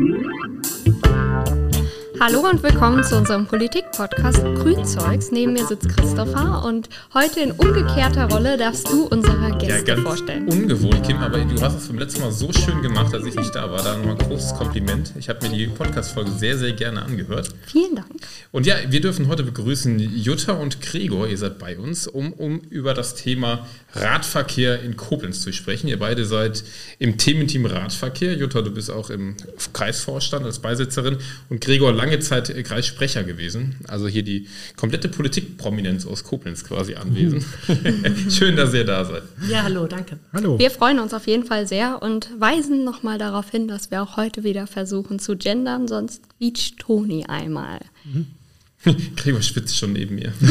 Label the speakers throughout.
Speaker 1: Thank you. Hallo und willkommen zu unserem Politik-Podcast Grünzeugs. Neben mir sitzt Christopher und heute in umgekehrter Rolle darfst du unsere Gäste ja, ganz vorstellen.
Speaker 2: Ungewohnt, Kim, aber du hast es beim letzten Mal so schön gemacht, als ich nicht da war. Da nochmal ein großes Kompliment. Ich habe mir die Podcast-Folge sehr, sehr gerne angehört.
Speaker 1: Vielen Dank.
Speaker 2: Und ja, wir dürfen heute begrüßen Jutta und Gregor. Ihr seid bei uns, um, um über das Thema Radverkehr in Koblenz zu sprechen. Ihr beide seid im Thementeam Radverkehr. Jutta, du bist auch im Kreisvorstand als Beisitzerin und Gregor lange Zeit Kreissprecher gewesen. Also hier die komplette Politikprominenz aus Koblenz quasi anwesend. Schön, dass ihr da seid.
Speaker 3: Ja, hallo, danke.
Speaker 1: Hallo. Wir freuen uns auf jeden Fall sehr und weisen nochmal darauf hin, dass wir auch heute wieder versuchen zu gendern, sonst quietscht Toni einmal. Mhm.
Speaker 2: Gregor spitzt schon neben mir.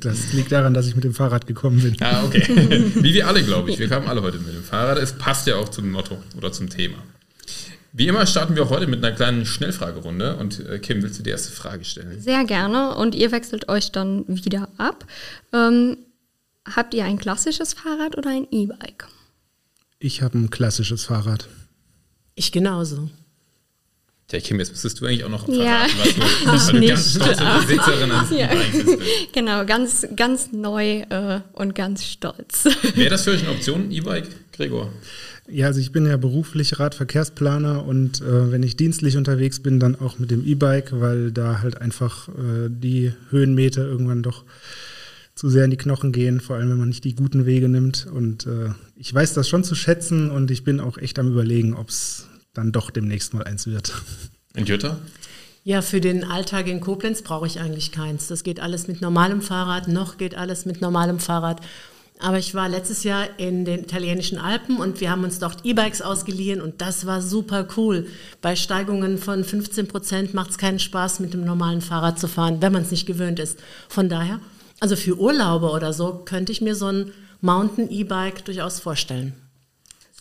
Speaker 4: Das liegt daran, dass ich mit dem Fahrrad gekommen bin.
Speaker 2: Ah, okay. Wie wir alle, glaube ich. Wir kamen alle heute mit dem Fahrrad. Es passt ja auch zum Motto oder zum Thema. Wie immer starten wir auch heute mit einer kleinen Schnellfragerunde. Und äh, Kim, willst du die erste Frage stellen?
Speaker 1: Sehr gerne. Und ihr wechselt euch dann wieder ab. Ähm, habt ihr ein klassisches Fahrrad oder ein E-Bike?
Speaker 4: Ich habe ein klassisches Fahrrad.
Speaker 3: Ich genauso.
Speaker 2: Ja, Kim, jetzt müsstest du eigentlich auch noch
Speaker 1: verraten, ja.
Speaker 2: was du, weil du ganz stolze Besitzerin
Speaker 1: eines ja. E-Bikes Genau, ganz, ganz neu äh, und ganz stolz.
Speaker 2: Wäre das für euch eine Option, E-Bike, Gregor?
Speaker 4: Ja, also ich bin ja beruflich Radverkehrsplaner und äh, wenn ich dienstlich unterwegs bin, dann auch mit dem E-Bike, weil da halt einfach äh, die Höhenmeter irgendwann doch zu sehr in die Knochen gehen, vor allem wenn man nicht die guten Wege nimmt. Und äh, ich weiß das schon zu schätzen und ich bin auch echt am Überlegen, ob es dann doch demnächst mal eins wird.
Speaker 2: Und Jutta?
Speaker 3: Ja, für den Alltag in Koblenz brauche ich eigentlich keins. Das geht alles mit normalem Fahrrad, noch geht alles mit normalem Fahrrad. Aber ich war letztes Jahr in den italienischen Alpen und wir haben uns dort E-Bikes ausgeliehen und das war super cool. Bei Steigungen von 15 Prozent macht es keinen Spaß, mit dem normalen Fahrrad zu fahren, wenn man es nicht gewöhnt ist. Von daher, also für Urlaube oder so, könnte ich mir so ein Mountain E-Bike durchaus vorstellen.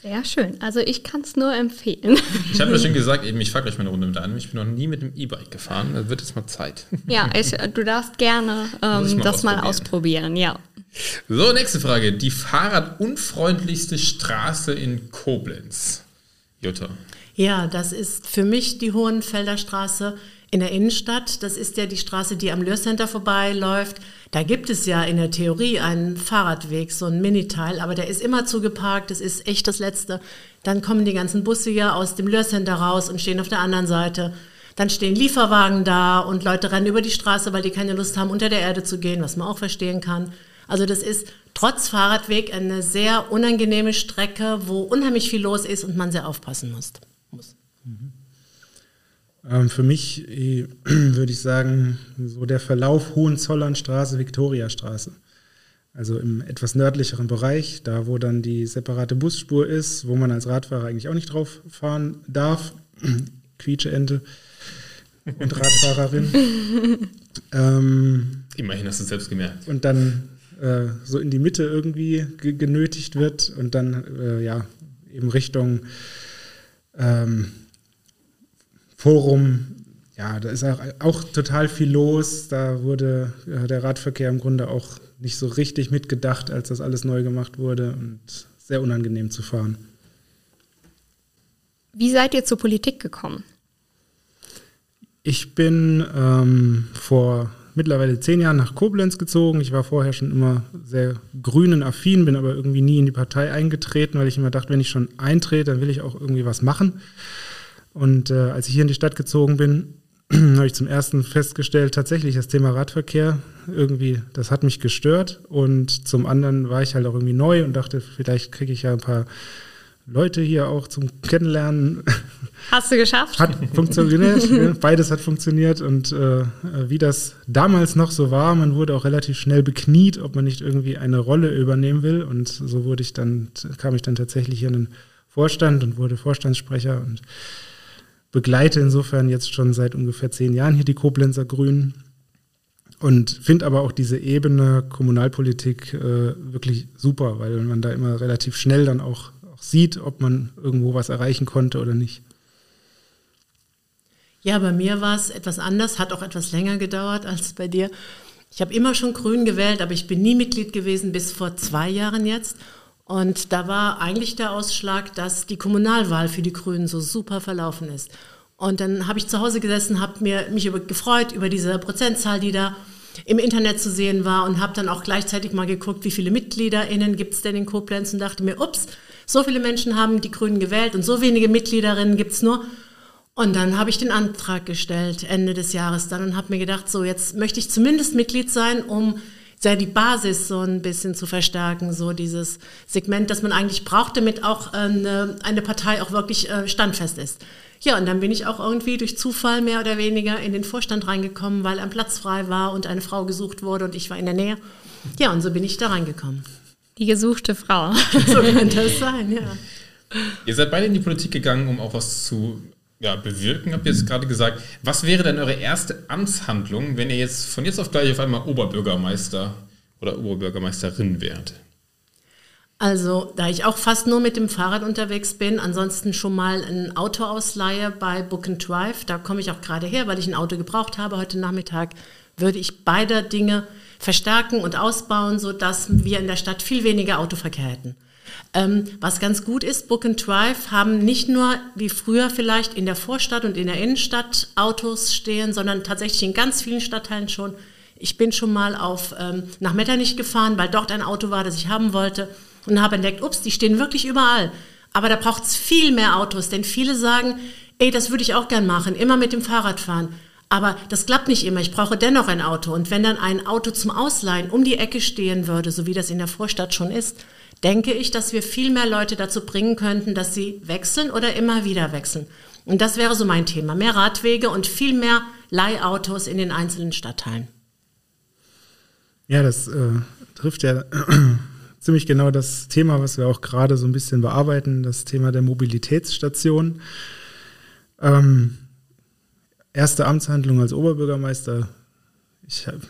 Speaker 1: Sehr schön. Also ich kann es nur empfehlen.
Speaker 2: Ich habe ja schon gesagt, eben, ich fahre gleich mal eine Runde mit einem. Ich bin noch nie mit dem E-Bike gefahren. Da wird jetzt mal Zeit.
Speaker 1: Ja, ich, du darfst gerne ähm, mal das mal ausprobieren. Ja.
Speaker 2: So, nächste Frage. Die fahrradunfreundlichste Straße in Koblenz. Jutta.
Speaker 3: Ja, das ist für mich die Hohenfelder Straße in der Innenstadt. Das ist ja die Straße, die am Lörcenter vorbeiläuft. Da gibt es ja in der Theorie einen Fahrradweg, so ein Miniteil, aber der ist immer zugeparkt, das ist echt das Letzte. Dann kommen die ganzen Busse ja aus dem Lörcenter raus und stehen auf der anderen Seite. Dann stehen Lieferwagen da und Leute rennen über die Straße, weil die keine Lust haben, unter der Erde zu gehen, was man auch verstehen kann. Also das ist trotz Fahrradweg eine sehr unangenehme Strecke, wo unheimlich viel los ist und man sehr aufpassen muss. Mhm.
Speaker 4: Ähm, für mich äh, würde ich sagen, so der Verlauf Hohenzollernstraße, Viktoriastraße. Also im etwas nördlicheren Bereich, da wo dann die separate Busspur ist, wo man als Radfahrer eigentlich auch nicht drauf fahren darf. Quietscheente und Radfahrerin.
Speaker 2: ähm, Immerhin hast du es selbst gemerkt.
Speaker 4: Und dann äh, so in die Mitte irgendwie genötigt wird und dann äh, ja eben Richtung ähm, Forum, ja, da ist auch, auch, total viel los. Da wurde ja, der Radverkehr im Grunde auch nicht so richtig mitgedacht, als das alles neu gemacht wurde und sehr unangenehm zu fahren.
Speaker 1: Wie seid ihr zur Politik gekommen?
Speaker 4: Ich bin ähm, vor mittlerweile zehn Jahren nach Koblenz gezogen. Ich war vorher schon immer sehr grünen affin, bin aber irgendwie nie in die Partei eingetreten, weil ich immer dachte, wenn ich schon eintrete, dann will ich auch irgendwie was machen. Und äh, als ich hier in die Stadt gezogen bin, habe ich zum ersten festgestellt, tatsächlich das Thema Radverkehr irgendwie, das hat mich gestört. Und zum anderen war ich halt auch irgendwie neu und dachte, vielleicht kriege ich ja ein paar Leute hier auch zum Kennenlernen.
Speaker 1: Hast du geschafft?
Speaker 4: Hat funktioniert. Beides hat funktioniert. Und äh, wie das damals noch so war, man wurde auch relativ schnell bekniet, ob man nicht irgendwie eine Rolle übernehmen will. Und so wurde ich dann, kam ich dann tatsächlich hier in den Vorstand und wurde Vorstandssprecher und begleite insofern jetzt schon seit ungefähr zehn Jahren hier die Koblenzer Grünen und finde aber auch diese Ebene Kommunalpolitik äh, wirklich super, weil man da immer relativ schnell dann auch, auch sieht, ob man irgendwo was erreichen konnte oder nicht.
Speaker 3: Ja, bei mir war es etwas anders, hat auch etwas länger gedauert als bei dir. Ich habe immer schon Grün gewählt, aber ich bin nie Mitglied gewesen bis vor zwei Jahren jetzt. Und da war eigentlich der Ausschlag, dass die Kommunalwahl für die Grünen so super verlaufen ist. Und dann habe ich zu Hause gesessen, habe mich über, gefreut über diese Prozentzahl, die da im Internet zu sehen war und habe dann auch gleichzeitig mal geguckt, wie viele MitgliederInnen gibt es denn in Koblenz und dachte mir, ups, so viele Menschen haben die Grünen gewählt und so wenige Mitgliederinnen gibt es nur. Und dann habe ich den Antrag gestellt, Ende des Jahres dann, und habe mir gedacht, so jetzt möchte ich zumindest Mitglied sein, um sei die Basis so ein bisschen zu verstärken, so dieses Segment, das man eigentlich braucht, damit auch eine, eine Partei auch wirklich äh, standfest ist. Ja, und dann bin ich auch irgendwie durch Zufall mehr oder weniger in den Vorstand reingekommen, weil ein Platz frei war und eine Frau gesucht wurde und ich war in der Nähe. Ja, und so bin ich da reingekommen.
Speaker 1: Die gesuchte Frau.
Speaker 3: so könnte es sein, ja.
Speaker 2: Ihr seid beide in die Politik gegangen, um auch was zu ja, bewirken, habt ihr jetzt gerade gesagt. Was wäre denn eure erste Amtshandlung, wenn ihr jetzt von jetzt auf gleich auf einmal Oberbürgermeister oder Oberbürgermeisterin wärt?
Speaker 3: Also, da ich auch fast nur mit dem Fahrrad unterwegs bin, ansonsten schon mal ein Auto ausleihe bei Book and Drive, da komme ich auch gerade her, weil ich ein Auto gebraucht habe heute Nachmittag, würde ich beide Dinge verstärken und ausbauen, sodass wir in der Stadt viel weniger Autoverkehr hätten. Ähm, was ganz gut ist, Book and Drive haben nicht nur wie früher vielleicht in der Vorstadt und in der Innenstadt Autos stehen, sondern tatsächlich in ganz vielen Stadtteilen schon. Ich bin schon mal auf, ähm, nach Metternich gefahren, weil dort ein Auto war, das ich haben wollte und habe entdeckt, ups, die stehen wirklich überall. Aber da braucht es viel mehr Autos, denn viele sagen, ey, das würde ich auch gern machen, immer mit dem Fahrrad fahren. Aber das klappt nicht immer. Ich brauche dennoch ein Auto. Und wenn dann ein Auto zum Ausleihen um die Ecke stehen würde, so wie das in der Vorstadt schon ist, denke ich, dass wir viel mehr Leute dazu bringen könnten, dass sie wechseln oder immer wieder wechseln. Und das wäre so mein Thema. Mehr Radwege und viel mehr Leihautos in den einzelnen Stadtteilen.
Speaker 4: Ja, das äh, trifft ja ziemlich genau das Thema, was wir auch gerade so ein bisschen bearbeiten, das Thema der Mobilitätsstation. Ähm, erste Amtshandlung als Oberbürgermeister. Ich habe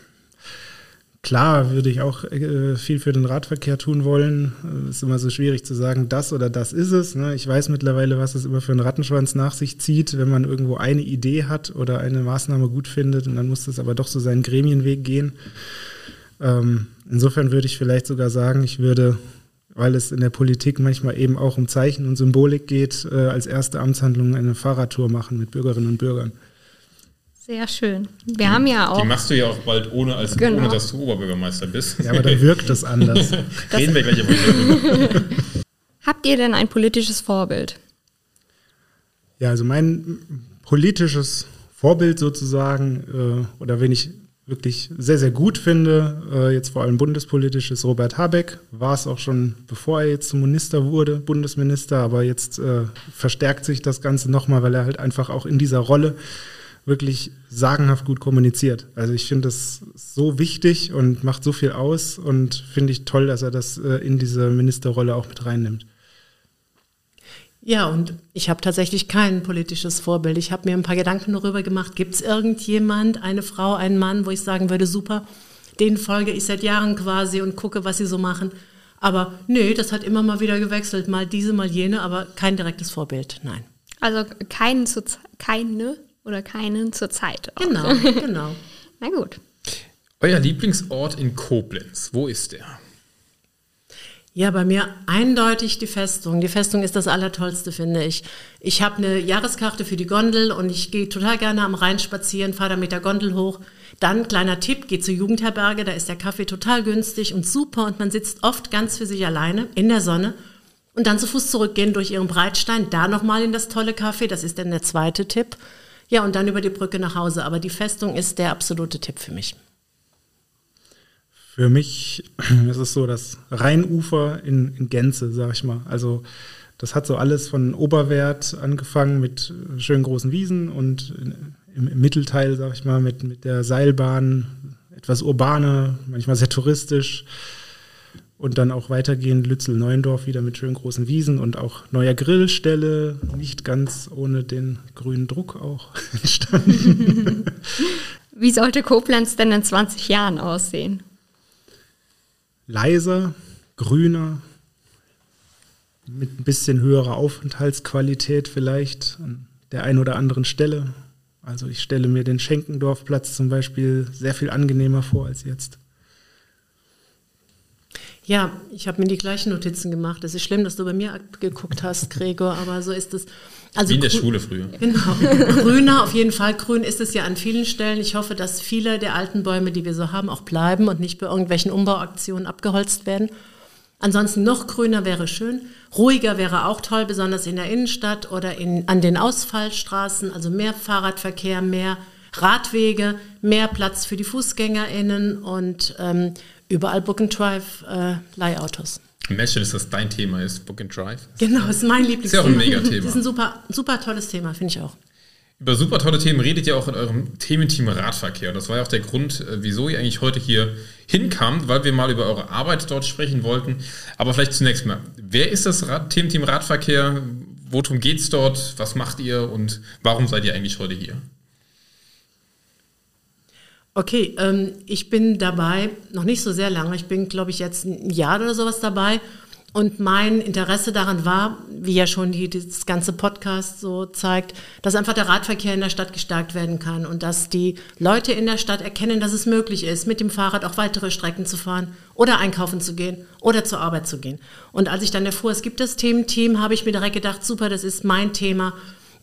Speaker 4: Klar würde ich auch äh, viel für den Radverkehr tun wollen. Es äh, ist immer so schwierig zu sagen, das oder das ist es. Ne? Ich weiß mittlerweile, was es immer für einen Rattenschwanz nach sich zieht, wenn man irgendwo eine Idee hat oder eine Maßnahme gut findet und dann muss das aber doch so seinen Gremienweg gehen. Ähm, insofern würde ich vielleicht sogar sagen, ich würde, weil es in der Politik manchmal eben auch um Zeichen und Symbolik geht, äh, als erste Amtshandlung eine Fahrradtour machen mit Bürgerinnen und Bürgern.
Speaker 1: Sehr schön. Wir die, haben ja auch.
Speaker 2: Die machst du ja auch bald ohne, als, genau. ohne dass du Oberbürgermeister bist.
Speaker 4: Ja, aber dann wirkt das anders.
Speaker 2: Das Reden wir gleich über
Speaker 1: Habt ihr denn ein politisches Vorbild?
Speaker 4: Ja, also mein politisches Vorbild sozusagen, äh, oder wenn ich wirklich sehr, sehr gut finde, äh, jetzt vor allem bundespolitisch, ist Robert Habeck. War es auch schon, bevor er jetzt zum Minister wurde, Bundesminister, aber jetzt äh, verstärkt sich das Ganze nochmal, weil er halt einfach auch in dieser Rolle wirklich sagenhaft gut kommuniziert. Also ich finde das so wichtig und macht so viel aus und finde ich toll, dass er das äh, in diese Ministerrolle auch mit reinnimmt.
Speaker 3: Ja, und ich habe tatsächlich kein politisches Vorbild. Ich habe mir ein paar Gedanken darüber gemacht, gibt es irgendjemand, eine Frau, einen Mann, wo ich sagen würde, super, den folge ich seit Jahren quasi und gucke, was sie so machen. Aber nee, das hat immer mal wieder gewechselt, mal diese, mal jene, aber kein direktes Vorbild, nein.
Speaker 1: Also keinen keine oder keinen zur Zeit.
Speaker 3: Auch. Genau, genau.
Speaker 1: Na gut.
Speaker 2: Euer Lieblingsort in Koblenz, wo ist der?
Speaker 3: Ja, bei mir eindeutig die Festung. Die Festung ist das Allertollste, finde ich. Ich habe eine Jahreskarte für die Gondel und ich gehe total gerne am Rhein spazieren, fahre da mit der Gondel hoch. Dann, kleiner Tipp, geht zur Jugendherberge, da ist der Kaffee total günstig und super und man sitzt oft ganz für sich alleine in der Sonne. Und dann zu Fuß zurückgehen durch ihren Breitstein, da nochmal in das tolle Kaffee, das ist dann der zweite Tipp. Ja, und dann über die Brücke nach Hause. Aber die Festung ist der absolute Tipp für mich.
Speaker 4: Für mich ist es so das Rheinufer in, in Gänze, sag ich mal. Also das hat so alles von Oberwert angefangen mit schönen großen Wiesen und im, im Mittelteil, sag ich mal, mit, mit der Seilbahn etwas urbaner, manchmal sehr touristisch und dann auch weitergehend Lützel-Neuendorf wieder mit schönen großen Wiesen und auch neuer Grillstelle, nicht ganz ohne den grünen Druck auch entstanden.
Speaker 1: Wie sollte Koblenz denn in 20 Jahren aussehen?
Speaker 4: Leiser, grüner, mit ein bisschen höherer Aufenthaltsqualität vielleicht an der einen oder anderen Stelle. Also ich stelle mir den Schenkendorfplatz zum Beispiel sehr viel angenehmer vor als jetzt.
Speaker 3: Ja, ich habe mir die gleichen Notizen gemacht. Es ist schlimm, dass du bei mir geguckt hast, Gregor, aber so ist es.
Speaker 2: Also Wie in der Schule früher.
Speaker 3: Genau. Grüner, auf jeden Fall. Grün ist es ja an vielen Stellen. Ich hoffe, dass viele der alten Bäume, die wir so haben, auch bleiben und nicht bei irgendwelchen Umbauaktionen abgeholzt werden. Ansonsten noch grüner wäre schön. Ruhiger wäre auch toll, besonders in der Innenstadt oder in, an den Ausfallstraßen. Also mehr Fahrradverkehr, mehr Radwege, mehr Platz für die FußgängerInnen und ähm, überall Book and Drive äh, Leihautos.
Speaker 2: Imagine, dass das dein Thema ist, Book and Drive.
Speaker 3: Genau, ist mein Lieblingsthema. Ist ja
Speaker 2: auch ein Megathema.
Speaker 3: Das ist ein super, super tolles Thema, finde ich auch.
Speaker 2: Über super tolle Themen redet ihr auch in eurem Thementeam Radverkehr. Und das war ja auch der Grund, äh, wieso ihr eigentlich heute hier hinkamt, weil wir mal über eure Arbeit dort sprechen wollten. Aber vielleicht zunächst mal, wer ist das Rad Thementeam Radverkehr? Worum geht es dort? Was macht ihr und warum seid ihr eigentlich heute hier?
Speaker 3: Okay, ähm, ich bin dabei noch nicht so sehr lange. Ich bin, glaube ich, jetzt ein Jahr oder sowas dabei. Und mein Interesse daran war, wie ja schon die, das ganze Podcast so zeigt, dass einfach der Radverkehr in der Stadt gestärkt werden kann und dass die Leute in der Stadt erkennen, dass es möglich ist, mit dem Fahrrad auch weitere Strecken zu fahren oder einkaufen zu gehen oder zur Arbeit zu gehen. Und als ich dann erfuhr, es gibt das Thementeam, habe ich mir direkt gedacht, super, das ist mein Thema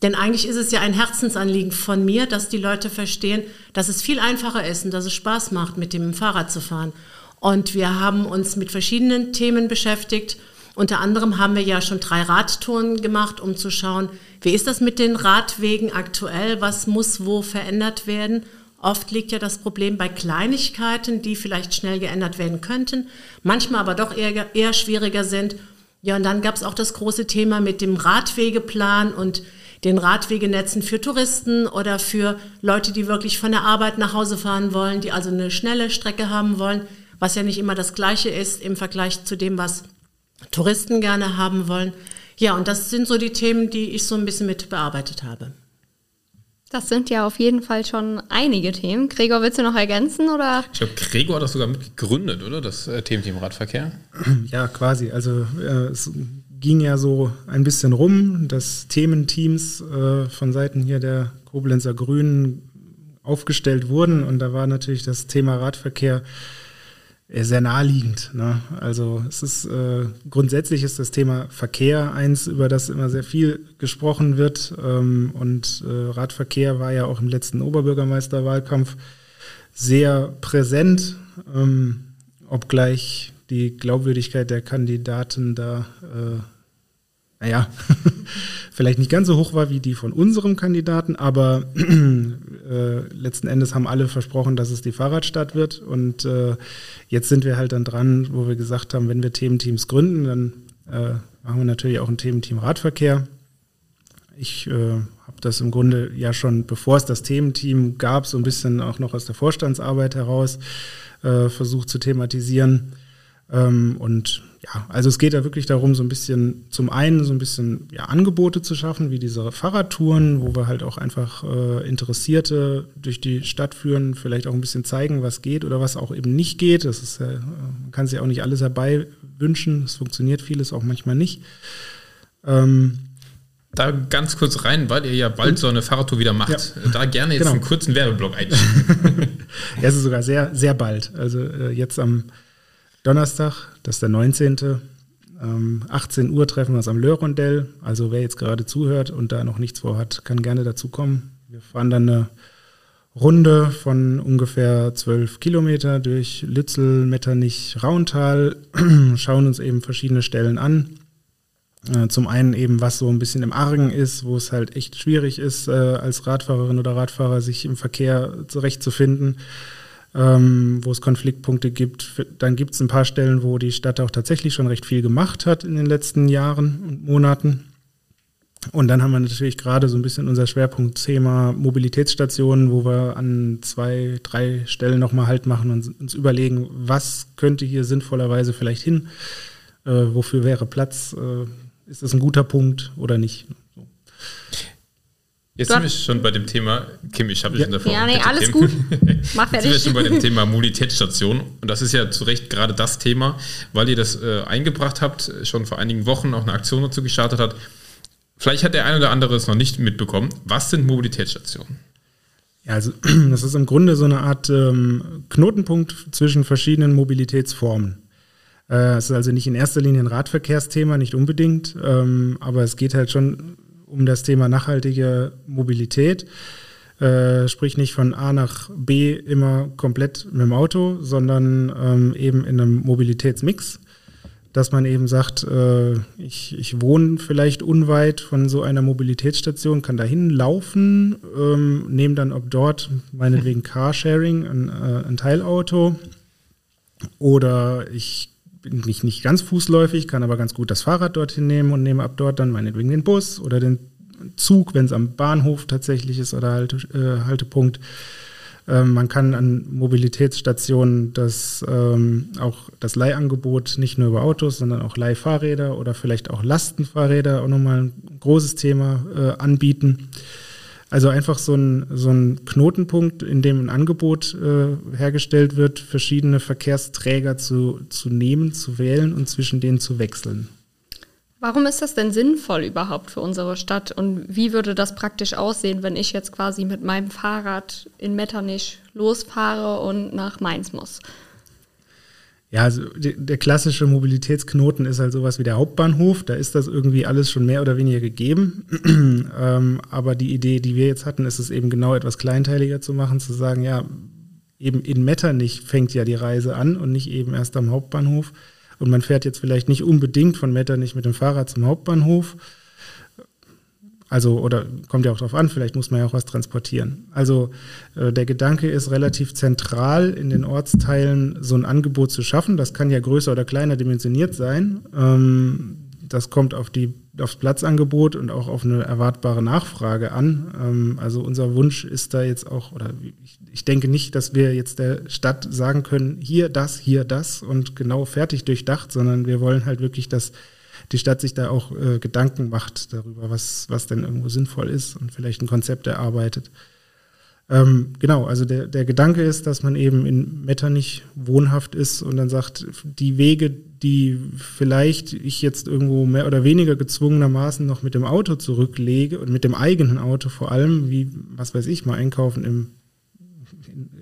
Speaker 3: denn eigentlich ist es ja ein Herzensanliegen von mir, dass die Leute verstehen, dass es viel einfacher ist und dass es Spaß macht, mit dem Fahrrad zu fahren. Und wir haben uns mit verschiedenen Themen beschäftigt. Unter anderem haben wir ja schon drei Radtouren gemacht, um zu schauen, wie ist das mit den Radwegen aktuell, was muss wo verändert werden. Oft liegt ja das Problem bei Kleinigkeiten, die vielleicht schnell geändert werden könnten, manchmal aber doch eher, eher schwieriger sind. Ja, und dann gab es auch das große Thema mit dem Radwegeplan und den Radwegenetzen für Touristen oder für Leute, die wirklich von der Arbeit nach Hause fahren wollen, die also eine schnelle Strecke haben wollen, was ja nicht immer das Gleiche ist im Vergleich zu dem, was Touristen gerne haben wollen. Ja, und das sind so die Themen, die ich so ein bisschen mit bearbeitet habe.
Speaker 1: Das sind ja auf jeden Fall schon einige Themen. Gregor, willst du noch ergänzen? Oder?
Speaker 2: Ich glaube, Gregor hat das sogar mitgegründet, oder? Das äh, Thementeam Radverkehr.
Speaker 4: Ja, quasi. Also äh, ging ja so ein bisschen rum, dass Thementeams äh, von Seiten hier der Koblenzer Grünen aufgestellt wurden und da war natürlich das Thema Radverkehr äh, sehr naheliegend. Ne? Also es ist äh, grundsätzlich ist das Thema Verkehr eins, über das immer sehr viel gesprochen wird ähm, und äh, Radverkehr war ja auch im letzten Oberbürgermeisterwahlkampf sehr präsent, ähm, obgleich die Glaubwürdigkeit der Kandidaten da, äh, naja, vielleicht nicht ganz so hoch war wie die von unserem Kandidaten, aber äh, letzten Endes haben alle versprochen, dass es die Fahrradstadt wird. Und äh, jetzt sind wir halt dann dran, wo wir gesagt haben, wenn wir Thementeams gründen, dann äh, machen wir natürlich auch ein Thementeam Radverkehr. Ich äh, habe das im Grunde ja schon, bevor es das Thementeam gab, so ein bisschen auch noch aus der Vorstandsarbeit heraus äh, versucht zu thematisieren. Ähm, und ja, also es geht da wirklich darum, so ein bisschen zum einen so ein bisschen ja, Angebote zu schaffen, wie diese Fahrradtouren, wo wir halt auch einfach äh, Interessierte durch die Stadt führen, vielleicht auch ein bisschen zeigen, was geht oder was auch eben nicht geht. Das ist, äh, man kann sich auch nicht alles herbei wünschen. Es funktioniert vieles auch manchmal nicht. Ähm,
Speaker 2: da ganz kurz rein, weil ihr ja bald so eine Fahrradtour wieder macht. Ja. Da gerne jetzt genau. einen kurzen Werbeblock einschieben.
Speaker 4: ja, es ist sogar sehr, sehr bald. Also äh, jetzt am Donnerstag, das ist der 19. Ähm, 18 Uhr treffen wir uns am Löhrondell. Also wer jetzt gerade zuhört und da noch nichts vorhat, kann gerne dazu kommen. Wir fahren dann eine Runde von ungefähr 12 Kilometer durch Lützel, Metternich, Rauntal, schauen uns eben verschiedene Stellen an. Äh, zum einen eben, was so ein bisschen im Argen ist, wo es halt echt schwierig ist, äh, als Radfahrerin oder Radfahrer sich im Verkehr zurechtzufinden ähm, wo es Konfliktpunkte gibt. Dann gibt es ein paar Stellen, wo die Stadt auch tatsächlich schon recht viel gemacht hat in den letzten Jahren und Monaten. Und dann haben wir natürlich gerade so ein bisschen unser Schwerpunktthema Mobilitätsstationen, wo wir an zwei, drei Stellen nochmal Halt machen und uns überlegen, was könnte hier sinnvollerweise vielleicht hin, äh, wofür wäre Platz, äh, ist das ein guter Punkt oder nicht. So.
Speaker 2: Jetzt sind wir schon bei dem Thema, Kim, ich habe dich ja.
Speaker 1: davor. Ja, nee, alles Kim. gut. Mach fertig.
Speaker 2: Jetzt sind wir schon bei dem Thema Mobilitätsstation. Und das ist ja zu Recht gerade das Thema, weil ihr das äh, eingebracht habt, schon vor einigen Wochen auch eine Aktion dazu gestartet hat. Vielleicht hat der eine oder andere es noch nicht mitbekommen. Was sind Mobilitätsstationen?
Speaker 4: Ja, also das ist im Grunde so eine Art ähm, Knotenpunkt zwischen verschiedenen Mobilitätsformen. Äh, es ist also nicht in erster Linie ein Radverkehrsthema, nicht unbedingt, ähm, aber es geht halt schon um das Thema nachhaltige Mobilität. Äh, sprich nicht von A nach B immer komplett mit dem Auto, sondern ähm, eben in einem Mobilitätsmix dass man eben sagt, äh, ich, ich wohne vielleicht unweit von so einer Mobilitätsstation, kann dahin laufen, ähm, nehme dann ob dort meinetwegen Carsharing, ein, äh, ein Teilauto oder ich nicht, nicht ganz fußläufig, kann aber ganz gut das Fahrrad dorthin nehmen und nehme ab dort dann meinetwegen den Bus oder den Zug, wenn es am Bahnhof tatsächlich ist oder Halte, äh, Haltepunkt. Ähm, man kann an Mobilitätsstationen das, ähm, auch das Leihangebot nicht nur über Autos, sondern auch Leihfahrräder oder vielleicht auch Lastenfahrräder, auch nochmal ein großes Thema äh, anbieten. Also einfach so ein, so ein Knotenpunkt, in dem ein Angebot äh, hergestellt wird, verschiedene Verkehrsträger zu, zu nehmen, zu wählen und zwischen denen zu wechseln.
Speaker 1: Warum ist das denn sinnvoll überhaupt für unsere Stadt und wie würde das praktisch aussehen, wenn ich jetzt quasi mit meinem Fahrrad in Metternich losfahre und nach Mainz muss?
Speaker 4: Ja, also der klassische Mobilitätsknoten ist halt sowas wie der Hauptbahnhof. Da ist das irgendwie alles schon mehr oder weniger gegeben. ähm, aber die Idee, die wir jetzt hatten, ist es eben genau etwas kleinteiliger zu machen, zu sagen, ja, eben in Metternich fängt ja die Reise an und nicht eben erst am Hauptbahnhof. Und man fährt jetzt vielleicht nicht unbedingt von Metternich mit dem Fahrrad zum Hauptbahnhof. Also, oder kommt ja auch drauf an, vielleicht muss man ja auch was transportieren. Also, äh, der Gedanke ist relativ zentral in den Ortsteilen so ein Angebot zu schaffen. Das kann ja größer oder kleiner dimensioniert sein. Ähm, das kommt auf die, aufs Platzangebot und auch auf eine erwartbare Nachfrage an. Ähm, also unser Wunsch ist da jetzt auch, oder ich, ich, denke nicht, dass wir jetzt der Stadt sagen können, hier das, hier das und genau fertig durchdacht, sondern wir wollen halt wirklich, dass die Stadt sich da auch äh, Gedanken macht darüber, was, was denn irgendwo sinnvoll ist und vielleicht ein Konzept erarbeitet. Ähm, genau, also der, der Gedanke ist, dass man eben in Metternich wohnhaft ist und dann sagt, die Wege, die vielleicht ich jetzt irgendwo mehr oder weniger gezwungenermaßen noch mit dem Auto zurücklege und mit dem eigenen Auto vor allem, wie, was weiß ich, mal einkaufen im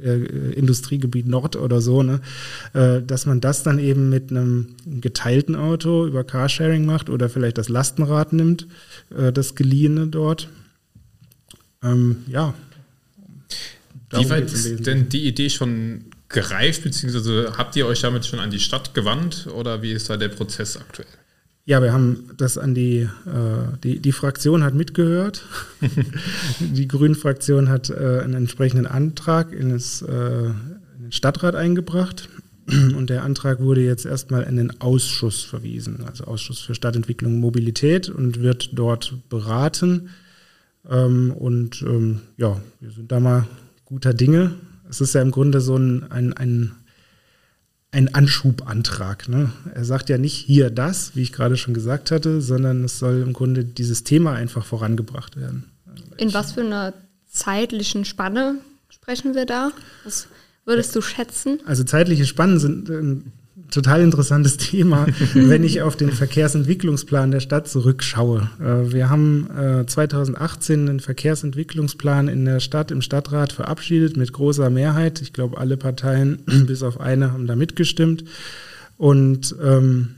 Speaker 4: äh, Industriegebiet Nord oder so, ne, äh, dass man das dann eben mit einem geteilten Auto über Carsharing macht oder vielleicht das Lastenrad nimmt, äh, das geliehene dort. Ähm, ja,
Speaker 2: wie weit ist denn die Idee schon gereift, beziehungsweise habt ihr euch damit schon an die Stadt gewandt oder wie ist da der Prozess aktuell?
Speaker 4: Ja, wir haben das an die, äh, die, die Fraktion hat mitgehört. die Grünen-Fraktion hat äh, einen entsprechenden Antrag in, das, äh, in den Stadtrat eingebracht. Und der Antrag wurde jetzt erstmal in den Ausschuss verwiesen, also Ausschuss für Stadtentwicklung und Mobilität und wird dort beraten. Ähm, und ähm, ja, wir sind da mal guter Dinge. Es ist ja im Grunde so ein, ein, ein, ein Anschubantrag. Ne? Er sagt ja nicht hier das, wie ich gerade schon gesagt hatte, sondern es soll im Grunde dieses Thema einfach vorangebracht werden.
Speaker 1: In was für einer zeitlichen Spanne sprechen wir da? Was würdest du schätzen?
Speaker 4: Also zeitliche Spannen sind total interessantes Thema, wenn ich auf den Verkehrsentwicklungsplan der Stadt zurückschaue. Äh, wir haben 2018 äh, einen Verkehrsentwicklungsplan in der Stadt im Stadtrat verabschiedet mit großer Mehrheit. Ich glaube, alle Parteien bis auf eine haben da mitgestimmt. Und ähm,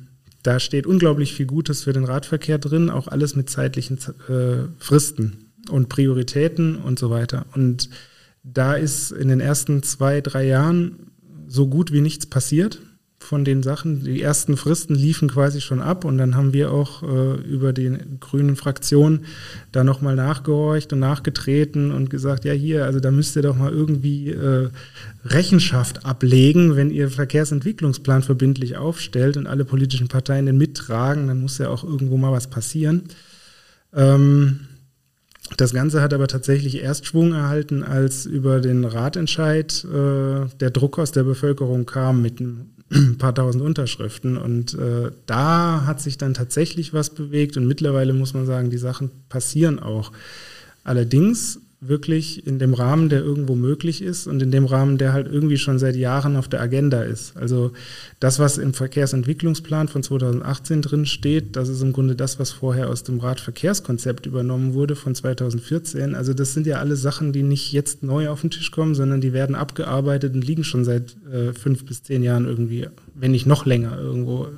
Speaker 4: da steht unglaublich viel Gutes für den Radverkehr drin, auch alles mit zeitlichen äh, Fristen und Prioritäten und so weiter. Und da ist in den ersten zwei, drei Jahren so gut wie nichts passiert von den Sachen. Die ersten Fristen liefen quasi schon ab und dann haben wir auch äh, über die grünen Fraktion da nochmal nachgehorcht und nachgetreten und gesagt, ja hier, also da müsst ihr doch mal irgendwie äh, Rechenschaft ablegen, wenn ihr Verkehrsentwicklungsplan verbindlich aufstellt und alle politischen Parteien den mittragen, dann muss ja auch irgendwo mal was passieren. Ähm, das Ganze hat aber tatsächlich erst Schwung erhalten, als über den Ratentscheid äh, der Druck aus der Bevölkerung kam mit einem ein paar tausend Unterschriften. Und äh, da hat sich dann tatsächlich was bewegt und mittlerweile muss man sagen, die Sachen passieren auch. Allerdings wirklich in dem Rahmen, der irgendwo möglich ist und in dem Rahmen, der halt irgendwie schon seit Jahren auf der Agenda ist. Also das, was im Verkehrsentwicklungsplan von 2018 drin steht, das ist im Grunde das, was vorher aus dem Radverkehrskonzept übernommen wurde von 2014. Also das sind ja alle Sachen, die nicht jetzt neu auf den Tisch kommen, sondern die werden abgearbeitet und liegen schon seit äh, fünf bis zehn Jahren irgendwie, wenn nicht noch länger irgendwo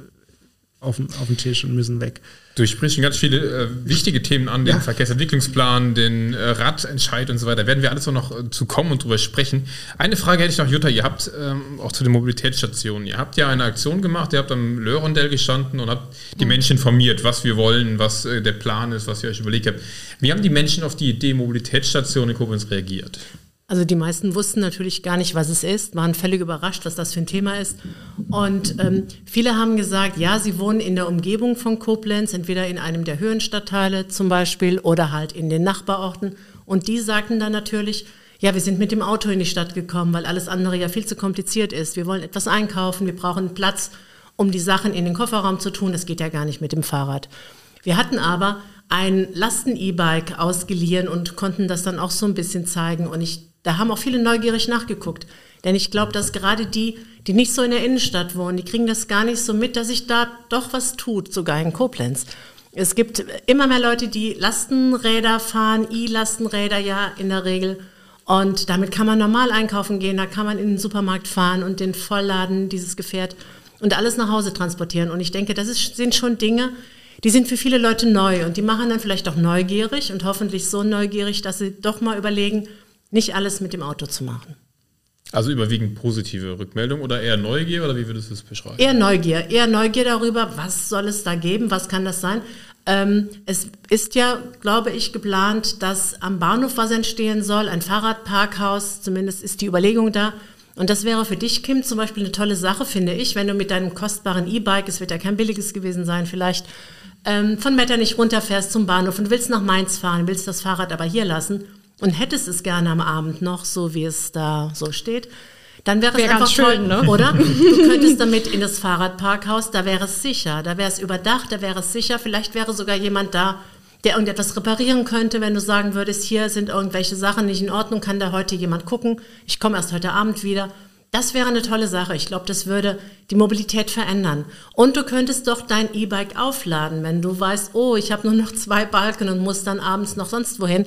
Speaker 4: auf dem, auf dem Tisch und müssen weg.
Speaker 2: Du sprichst schon ganz viele äh, wichtige Themen an, den ja. Verkehrsentwicklungsplan, den äh, Radentscheid und so weiter. Werden wir alles noch äh, zu kommen und drüber sprechen. Eine Frage hätte ich noch, Jutta, ihr habt ähm, auch zu den Mobilitätsstationen, ihr habt ja eine Aktion gemacht, ihr habt am Lörendell gestanden und habt die mhm. Menschen informiert, was wir wollen, was äh, der Plan ist, was ihr euch überlegt habt. Wie haben die Menschen auf die Idee Mobilitätsstation in Koblenz reagiert?
Speaker 3: Also die meisten wussten natürlich gar nicht, was es ist, waren völlig überrascht, was das für ein Thema ist. Und ähm, viele haben gesagt, ja, sie wohnen in der Umgebung von Koblenz, entweder in einem der Höhenstadtteile zum Beispiel oder halt in den Nachbarorten. Und die sagten dann natürlich, ja, wir sind mit dem Auto in die Stadt gekommen, weil alles andere ja viel zu kompliziert ist. Wir wollen etwas einkaufen, wir brauchen Platz, um die Sachen in den Kofferraum zu tun. Das geht ja gar nicht mit dem Fahrrad. Wir hatten aber ein Lasten-E-Bike ausgeliehen und konnten das dann auch so ein bisschen zeigen. Und ich da haben auch viele neugierig nachgeguckt. Denn ich glaube, dass gerade die, die nicht so in der Innenstadt wohnen, die kriegen das gar nicht so mit, dass sich da doch was tut, sogar in Koblenz. Es gibt immer mehr Leute, die Lastenräder fahren, E-Lastenräder ja in der Regel. Und damit kann man normal einkaufen gehen, da kann man in den Supermarkt fahren und den vollladen, dieses Gefährt, und alles nach Hause transportieren. Und ich denke, das ist, sind schon Dinge, die sind für viele Leute neu und die machen dann vielleicht auch neugierig und hoffentlich so neugierig, dass sie doch mal überlegen, nicht alles mit dem Auto zu machen.
Speaker 2: Also überwiegend positive Rückmeldung oder eher Neugier oder wie würdest du es beschreiben?
Speaker 3: Eher Neugier, eher Neugier darüber, was soll es da geben, was kann das sein. Ähm, es ist ja, glaube ich, geplant, dass am Bahnhof was entstehen soll, ein Fahrradparkhaus, zumindest ist die Überlegung da. Und das wäre für dich, Kim, zum Beispiel eine tolle Sache, finde ich, wenn du mit deinem kostbaren E-Bike, es wird ja kein billiges gewesen sein, vielleicht ähm, von Metternich runterfährst zum Bahnhof und willst nach Mainz fahren, willst das Fahrrad aber hier lassen und hättest es gerne am Abend noch, so wie es da so steht, dann wäre wär es einfach schön, toll, ne? oder? Du könntest damit in das Fahrradparkhaus, da wäre es sicher, da wäre es überdacht, da wäre es sicher, vielleicht wäre sogar jemand da, der irgendetwas reparieren könnte, wenn du sagen würdest, hier sind irgendwelche Sachen nicht in Ordnung, kann da heute jemand gucken, ich komme erst heute Abend wieder. Das wäre eine tolle Sache. Ich glaube, das würde die Mobilität verändern. Und du könntest doch dein E-Bike aufladen, wenn du weißt, oh, ich habe nur noch zwei Balken und muss dann abends noch sonst wohin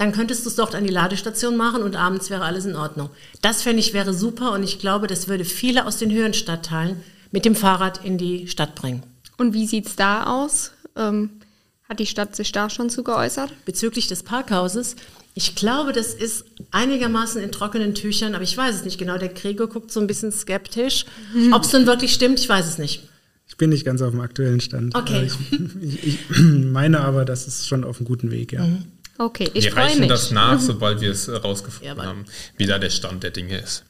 Speaker 3: dann könntest du es dort an die Ladestation machen und abends wäre alles in Ordnung. Das fände ich wäre super und ich glaube, das würde viele aus den höheren Stadtteilen mit dem Fahrrad in die Stadt bringen.
Speaker 1: Und wie sieht es da aus? Ähm, hat die Stadt sich da schon zu geäußert?
Speaker 3: Bezüglich des Parkhauses, ich glaube, das ist einigermaßen in trockenen Tüchern, aber ich weiß es nicht genau. Der Gregor guckt so ein bisschen skeptisch. Mhm. Ob es denn wirklich stimmt, ich weiß es nicht.
Speaker 4: Ich bin nicht ganz auf dem aktuellen Stand.
Speaker 3: Okay.
Speaker 4: Ich, ich, ich, meine aber, das ist schon auf einem guten Weg, ja. Mhm.
Speaker 1: Okay, ich
Speaker 2: freue mich. Wir reichen das nach, sobald wir es herausgefunden ja, haben, wie da der Stand der Dinge ist.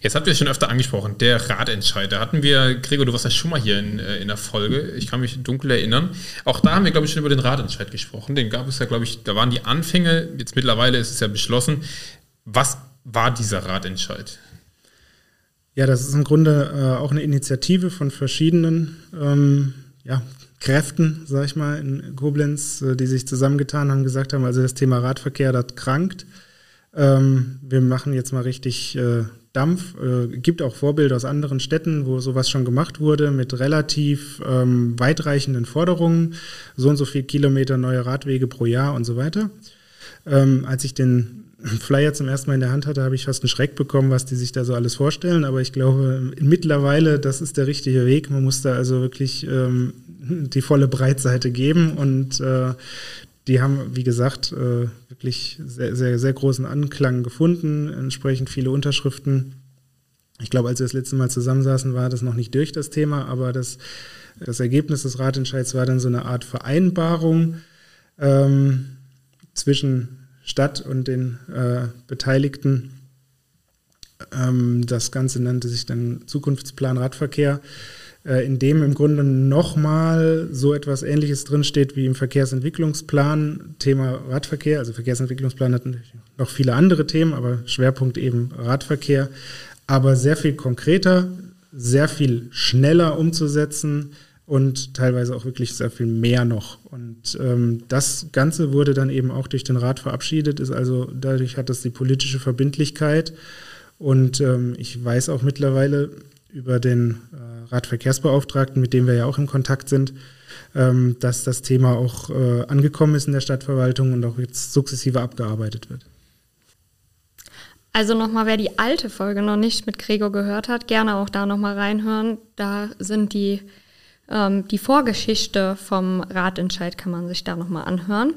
Speaker 2: Jetzt habt ihr schon öfter angesprochen, der Ratentscheid. Da hatten wir, Gregor, du warst ja schon mal hier in, äh, in der Folge. Ich kann mich dunkel erinnern. Auch da haben wir, glaube ich, schon über den Ratentscheid gesprochen. Den gab es ja, glaube ich, da waren die Anfänge. Jetzt mittlerweile ist es ja beschlossen. Was war dieser Ratentscheid?
Speaker 4: Ja, das ist im Grunde äh, auch eine Initiative von verschiedenen ähm, ja, Kräften, sag ich mal, in Koblenz, äh, die sich zusammengetan haben, gesagt haben, also das Thema Radverkehr, das krankt. Ähm, wir machen jetzt mal richtig äh, Dampf. Äh, gibt auch Vorbilder aus anderen Städten, wo sowas schon gemacht wurde, mit relativ ähm, weitreichenden Forderungen, so und so viel Kilometer neue Radwege pro Jahr und so weiter. Ähm, als ich den Flyer zum ersten Mal in der Hand hatte, habe ich fast einen Schreck bekommen, was die sich da so alles vorstellen. Aber ich glaube mittlerweile, das ist der richtige Weg. Man muss da also wirklich ähm, die volle Breitseite geben und äh, die haben, wie gesagt, äh, wirklich sehr, sehr, sehr großen Anklang gefunden, entsprechend viele Unterschriften. Ich glaube, als wir das letzte Mal zusammensaßen, war das noch nicht durch das Thema, aber das, das Ergebnis des Ratentscheids war dann so eine Art Vereinbarung ähm, zwischen Stadt und den äh, Beteiligten. Ähm, das Ganze nannte sich dann Zukunftsplan Radverkehr, äh, in dem im Grunde nochmal so etwas Ähnliches drinsteht wie im Verkehrsentwicklungsplan, Thema Radverkehr. Also Verkehrsentwicklungsplan hat natürlich noch viele andere Themen, aber Schwerpunkt eben Radverkehr. Aber sehr viel konkreter, sehr viel schneller umzusetzen, und teilweise auch wirklich sehr viel mehr noch. Und ähm, das Ganze wurde dann eben auch durch den Rat verabschiedet, ist also dadurch hat das die politische Verbindlichkeit. Und ähm, ich weiß auch mittlerweile über den äh, Radverkehrsbeauftragten, mit dem wir ja auch im Kontakt sind, ähm, dass das Thema auch äh, angekommen ist in der Stadtverwaltung und auch jetzt sukzessive abgearbeitet wird.
Speaker 1: Also nochmal, wer die alte Folge noch nicht mit Gregor gehört hat, gerne auch da nochmal reinhören. Da sind die, ähm, die Vorgeschichte vom Ratentscheid, kann man sich da nochmal anhören.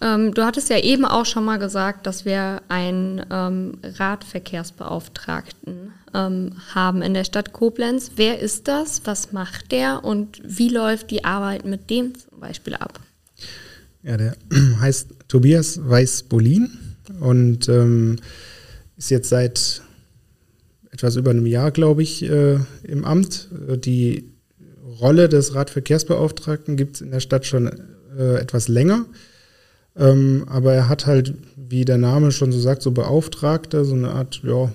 Speaker 1: Ähm, du hattest ja eben auch schon mal gesagt, dass wir einen ähm, Radverkehrsbeauftragten ähm, haben in der Stadt Koblenz. Wer ist das? Was macht der? Und wie läuft die Arbeit mit dem zum Beispiel ab?
Speaker 4: Ja, der heißt Tobias Weiß-Bolin und ähm, ist jetzt seit etwas über einem Jahr, glaube ich, äh, im Amt. Die Rolle des Radverkehrsbeauftragten gibt es in der Stadt schon äh, etwas länger. Ähm, aber er hat halt, wie der Name schon so sagt, so Beauftragter, so eine Art, ja,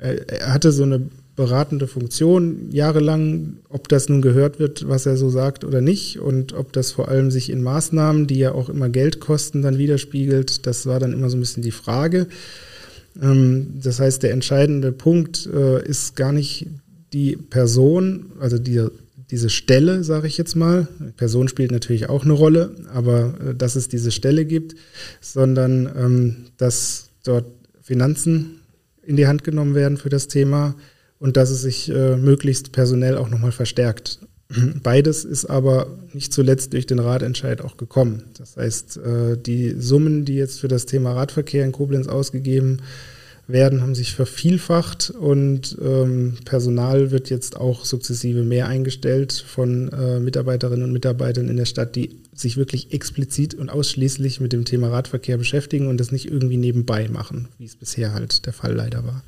Speaker 4: er, er hatte so eine beratende Funktion jahrelang, ob das nun gehört wird, was er so sagt oder nicht und ob das vor allem sich in Maßnahmen, die ja auch immer Geld kosten, dann widerspiegelt, das war dann immer so ein bisschen die Frage. Ähm, das heißt, der entscheidende Punkt äh, ist gar nicht die Person, also die, diese Stelle, sage ich jetzt mal. Person spielt natürlich auch eine Rolle, aber äh, dass es diese Stelle gibt, sondern ähm, dass dort Finanzen in die Hand genommen werden für das Thema und dass es sich äh, möglichst personell auch nochmal verstärkt. Beides ist aber nicht zuletzt durch den Ratentscheid auch gekommen. Das heißt, äh, die Summen, die jetzt für das Thema Radverkehr in Koblenz ausgegeben werden, haben sich vervielfacht und ähm, Personal wird jetzt auch sukzessive mehr eingestellt von äh, Mitarbeiterinnen und Mitarbeitern in der Stadt, die sich wirklich explizit und ausschließlich mit dem Thema Radverkehr beschäftigen und das nicht irgendwie nebenbei machen, wie es bisher halt der Fall leider war.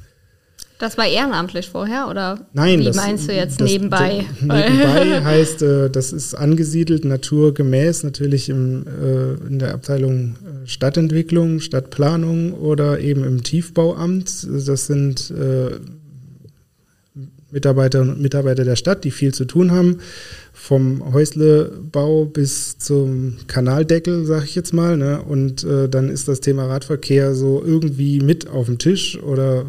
Speaker 1: Das war ehrenamtlich vorher oder
Speaker 4: Nein,
Speaker 1: wie
Speaker 4: das,
Speaker 1: meinst du jetzt
Speaker 4: das,
Speaker 1: nebenbei?
Speaker 4: Das, nebenbei heißt, äh, das ist angesiedelt naturgemäß natürlich im, äh, in der Abteilung äh, Stadtentwicklung, Stadtplanung oder eben im Tiefbauamt. Das sind äh, Mitarbeiterinnen und Mitarbeiter der Stadt, die viel zu tun haben, vom Häuslebau bis zum Kanaldeckel, sag ich jetzt mal. Ne? Und äh, dann ist das Thema Radverkehr so irgendwie mit auf dem Tisch oder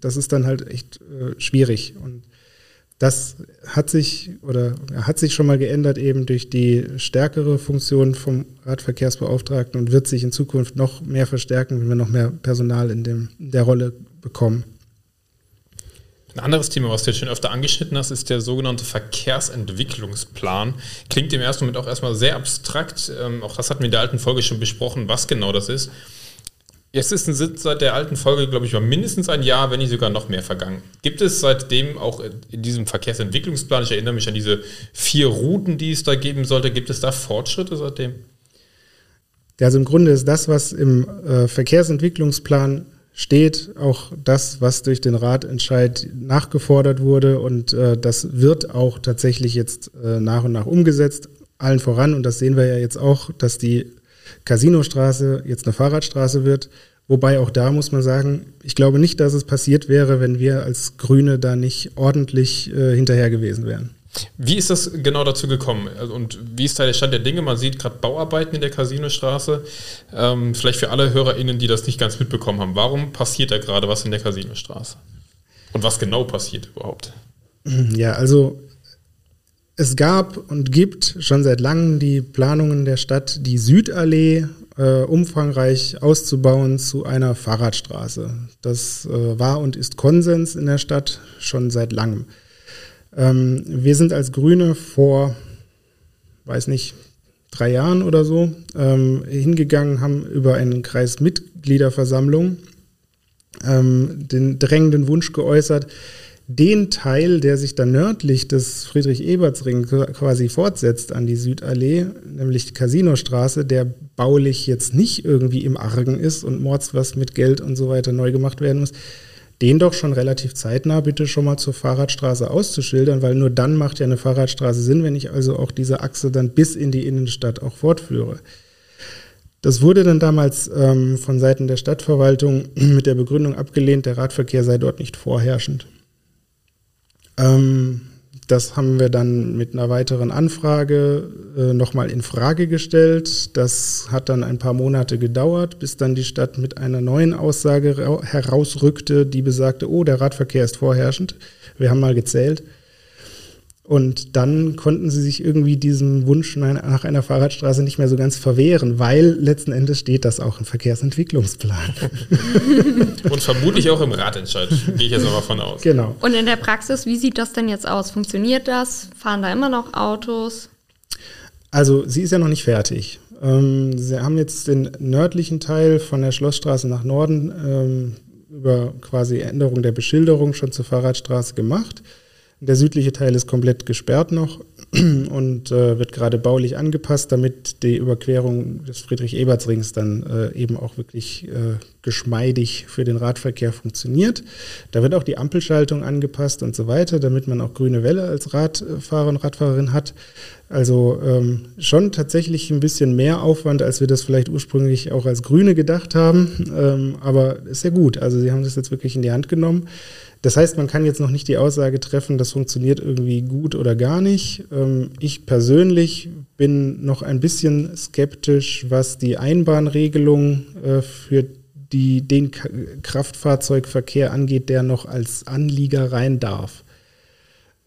Speaker 4: das ist dann halt echt äh, schwierig. Und das hat sich oder hat sich schon mal geändert eben durch die stärkere Funktion vom Radverkehrsbeauftragten und wird sich in Zukunft noch mehr verstärken, wenn wir noch mehr Personal in, dem, in der Rolle bekommen.
Speaker 2: Ein anderes Thema, was du jetzt schon öfter angeschnitten hast, ist der sogenannte Verkehrsentwicklungsplan. Klingt im ersten Moment auch erstmal sehr abstrakt. Ähm, auch das hatten wir in der alten Folge schon besprochen, was genau das ist. Jetzt ist ein Sitz seit der alten Folge, glaube ich, war mindestens ein Jahr, wenn nicht sogar noch mehr vergangen. Gibt es seitdem auch in diesem Verkehrsentwicklungsplan, ich erinnere mich an diese vier Routen, die es da geben sollte, gibt es da Fortschritte seitdem?
Speaker 4: Also im Grunde ist das, was im äh, Verkehrsentwicklungsplan steht auch das, was durch den Ratentscheid nachgefordert wurde und äh, das wird auch tatsächlich jetzt äh, nach und nach umgesetzt, allen voran und das sehen wir ja jetzt auch, dass die Casinostraße jetzt eine Fahrradstraße wird, wobei auch da muss man sagen, ich glaube nicht, dass es passiert wäre, wenn wir als Grüne da nicht ordentlich äh, hinterher gewesen wären.
Speaker 2: Wie ist das genau dazu gekommen? Also, und wie ist da der Stand der Dinge? Man sieht gerade Bauarbeiten in der Casinostraße. Ähm, vielleicht für alle HörerInnen, die das nicht ganz mitbekommen haben. Warum passiert da gerade was in der Casinostraße? Und was genau passiert überhaupt?
Speaker 4: Ja, also es gab und gibt schon seit langem die Planungen der Stadt, die Südallee äh, umfangreich auszubauen zu einer Fahrradstraße. Das äh, war und ist Konsens in der Stadt schon seit langem. Ähm, wir sind als Grüne vor, weiß nicht, drei Jahren oder so ähm, hingegangen, haben über eine Kreismitgliederversammlung ähm, den drängenden Wunsch geäußert, den Teil, der sich dann nördlich des Friedrich-Eberts-Ring quasi fortsetzt an die Südallee, nämlich die Casinostraße, der baulich jetzt nicht irgendwie im Argen ist und mords was mit Geld und so weiter neu gemacht werden muss, den doch schon relativ zeitnah bitte schon mal zur Fahrradstraße auszuschildern, weil nur dann macht ja eine Fahrradstraße Sinn, wenn ich also auch diese Achse dann bis in die Innenstadt auch fortführe. Das wurde dann damals ähm, von Seiten der Stadtverwaltung mit der Begründung abgelehnt, der Radverkehr sei dort nicht vorherrschend. Ähm, das haben wir dann mit einer weiteren Anfrage äh, nochmal in Frage gestellt. Das hat dann ein paar Monate gedauert, bis dann die Stadt mit einer neuen Aussage herausrückte, die besagte, oh, der Radverkehr ist vorherrschend. Wir haben mal gezählt. Und dann konnten sie sich irgendwie diesem Wunsch nach einer Fahrradstraße nicht mehr so ganz verwehren, weil letzten Endes steht das auch im Verkehrsentwicklungsplan.
Speaker 2: Und vermutlich auch im Ratentscheid, gehe ich jetzt mal von aus.
Speaker 1: Genau. Und in der Praxis, wie sieht das denn jetzt aus? Funktioniert das? Fahren da immer noch Autos?
Speaker 4: Also sie ist ja noch nicht fertig. Ähm, sie haben jetzt den nördlichen Teil von der Schlossstraße nach Norden ähm, über quasi Änderung der Beschilderung schon zur Fahrradstraße gemacht. Der südliche Teil ist komplett gesperrt noch und äh, wird gerade baulich angepasst, damit die Überquerung des Friedrich-Eberts-Rings dann äh, eben auch wirklich äh, geschmeidig für den Radverkehr funktioniert. Da wird auch die Ampelschaltung angepasst und so weiter, damit man auch grüne Welle als Radfahrer und Radfahrerin hat. Also ähm, schon tatsächlich ein bisschen mehr Aufwand, als wir das vielleicht ursprünglich auch als Grüne gedacht haben. Ähm, aber ist ja gut. Also sie haben das jetzt wirklich in die Hand genommen. Das heißt, man kann jetzt noch nicht die Aussage treffen, das funktioniert irgendwie gut oder gar nicht. Ähm, ich persönlich bin noch ein bisschen skeptisch, was die Einbahnregelung äh, für die, den Kraftfahrzeugverkehr angeht, der noch als Anlieger rein darf.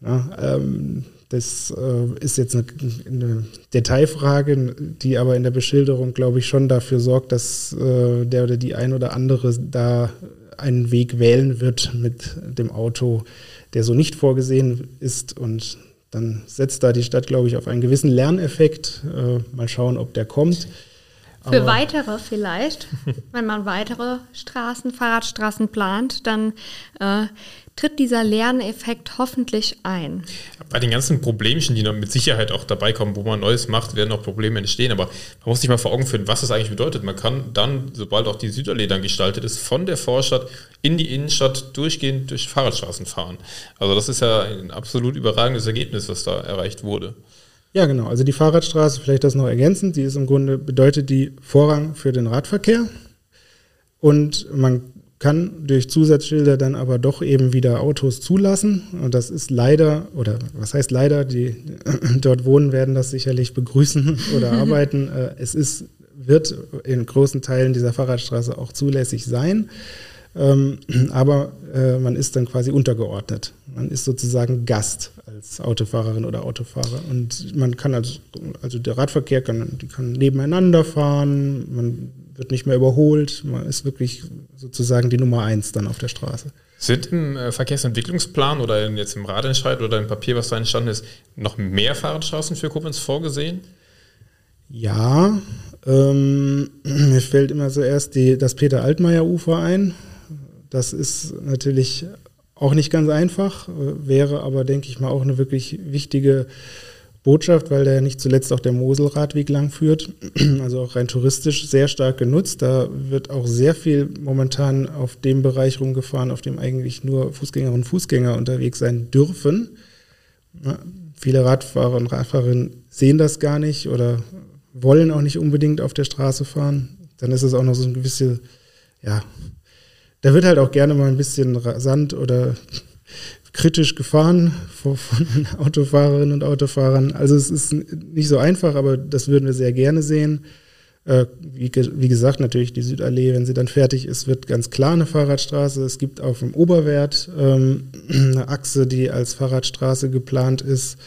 Speaker 4: Ja, ähm, das äh, ist jetzt eine, eine, Detailfrage, die aber in der Beschilderung, glaube ich, schon dafür sorgt, dass äh, der oder die ein oder andere da einen Weg wählen wird mit dem Auto, der so nicht vorgesehen ist. Und dann setzt da die Stadt, glaube ich, auf einen gewissen Lerneffekt. Äh, mal schauen, ob der kommt.
Speaker 1: Für Aber weitere vielleicht, wenn man weitere Straßen, Fahrradstraßen plant, dann äh, tritt dieser Lerneffekt hoffentlich ein.
Speaker 2: Bei den ganzen Problemchen, die noch mit Sicherheit auch dabei kommen, wo man Neues macht, werden auch Probleme entstehen. Aber man muss sich mal vor Augen führen, was das eigentlich bedeutet. Man kann dann, sobald auch die Südallee dann gestaltet ist, von der Vorstadt in die Innenstadt durchgehend durch Fahrradstraßen fahren. Also das ist ja ein absolut überragendes Ergebnis, was da erreicht wurde.
Speaker 4: Ja, genau. Also die Fahrradstraße, vielleicht das noch ergänzend, die ist im Grunde, bedeutet die Vorrang für den Radverkehr. Und man kann durch Zusatzschilder dann aber doch eben wieder Autos zulassen. Und das ist leider, oder was heißt leider, die dort wohnen, werden das sicherlich begrüßen oder arbeiten. Äh, es ist, wird in großen Teilen dieser Fahrradstraße auch zulässig sein. Ähm, aber äh, man ist dann quasi untergeordnet. Man ist sozusagen Gast als Autofahrerin oder Autofahrer. Und man kann also, also der Radverkehr kann, die kann nebeneinander fahren, man wird nicht mehr überholt. Man ist wirklich sozusagen die Nummer eins dann auf der Straße.
Speaker 2: Sind im äh, Verkehrsentwicklungsplan oder in, jetzt im Radentscheid oder im Papier, was da entstanden ist, noch mehr Fahrradstraßen für Koblenz vorgesehen?
Speaker 4: Ja, ähm, mir fällt immer zuerst die, das Peter-Altmaier-Ufer ein. Das ist natürlich auch nicht ganz einfach, äh, wäre aber, denke ich mal, auch eine wirklich wichtige Botschaft, weil der nicht zuletzt auch der Moselradweg lang führt, also auch rein touristisch sehr stark genutzt. Da wird auch sehr viel momentan auf dem Bereich rumgefahren, auf dem eigentlich nur Fußgängerinnen und Fußgänger unterwegs sein dürfen. Ja, viele Radfahrer und Radfahrerinnen sehen das gar nicht oder wollen auch nicht unbedingt auf der Straße fahren. Dann ist es auch noch so ein gewisse, ja, da wird halt auch gerne mal ein bisschen rasant oder kritisch gefahren von, Autofahrerinnen und Autofahrern. Also es ist nicht so einfach, aber das würden wir sehr gerne sehen. Äh, wie, gesagt, natürlich die Südallee, wenn sie dann fertig ist, wird ganz klar eine Fahrradstraße. Es gibt auf dem Oberwert ähm, eine Achse, die als Fahrradstraße geplant ist.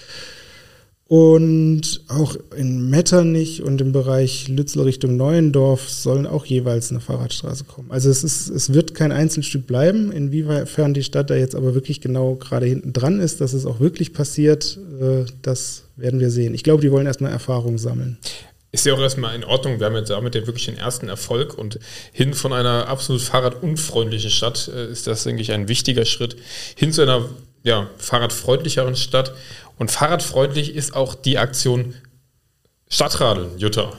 Speaker 4: Und auch in Metternich und im Bereich Lützel Richtung Neuendorf sollen auch jeweils eine Fahrradstraße kommen. Also es, ist, es wird kein Einzelstück bleiben. Inwiefern die Stadt da jetzt aber wirklich genau gerade hinten dran ist, dass es auch wirklich passiert, äh, das werden wir sehen. Ich glaube, die wollen erstmal Erfahrung sammeln.
Speaker 2: Ist ja auch erstmal in Ordnung. Wir haben jetzt damit ja wirklich den ersten Erfolg und hin von einer absolut fahrradunfreundlichen Stadt äh, ist das, denke ich, ein wichtiger Schritt hin zu einer ja, fahrradfreundlicheren Stadt. Und fahrradfreundlich ist auch die Aktion Stadtradeln, Jutta.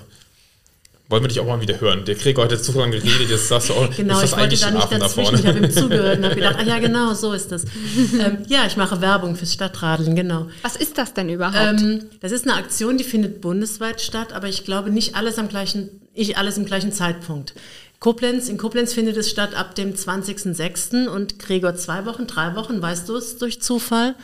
Speaker 2: Wollen wir dich auch mal wieder hören? Der Gregor hat jetzt zu lange geredet, jetzt sagst du auch,
Speaker 3: genau, ich wollte da nicht dazwischen, da ich habe ihm zugehört und habe gedacht, ah ja genau, so ist das. ähm, ja, ich mache Werbung fürs Stadtradeln, genau.
Speaker 1: Was ist das denn überhaupt? Ähm,
Speaker 3: das ist eine Aktion, die findet bundesweit statt, aber ich glaube nicht alles am gleichen, nicht alles im gleichen Zeitpunkt. Koblenz, in Koblenz findet es statt ab dem 20.06. und Gregor zwei Wochen, drei Wochen, weißt du es durch Zufall?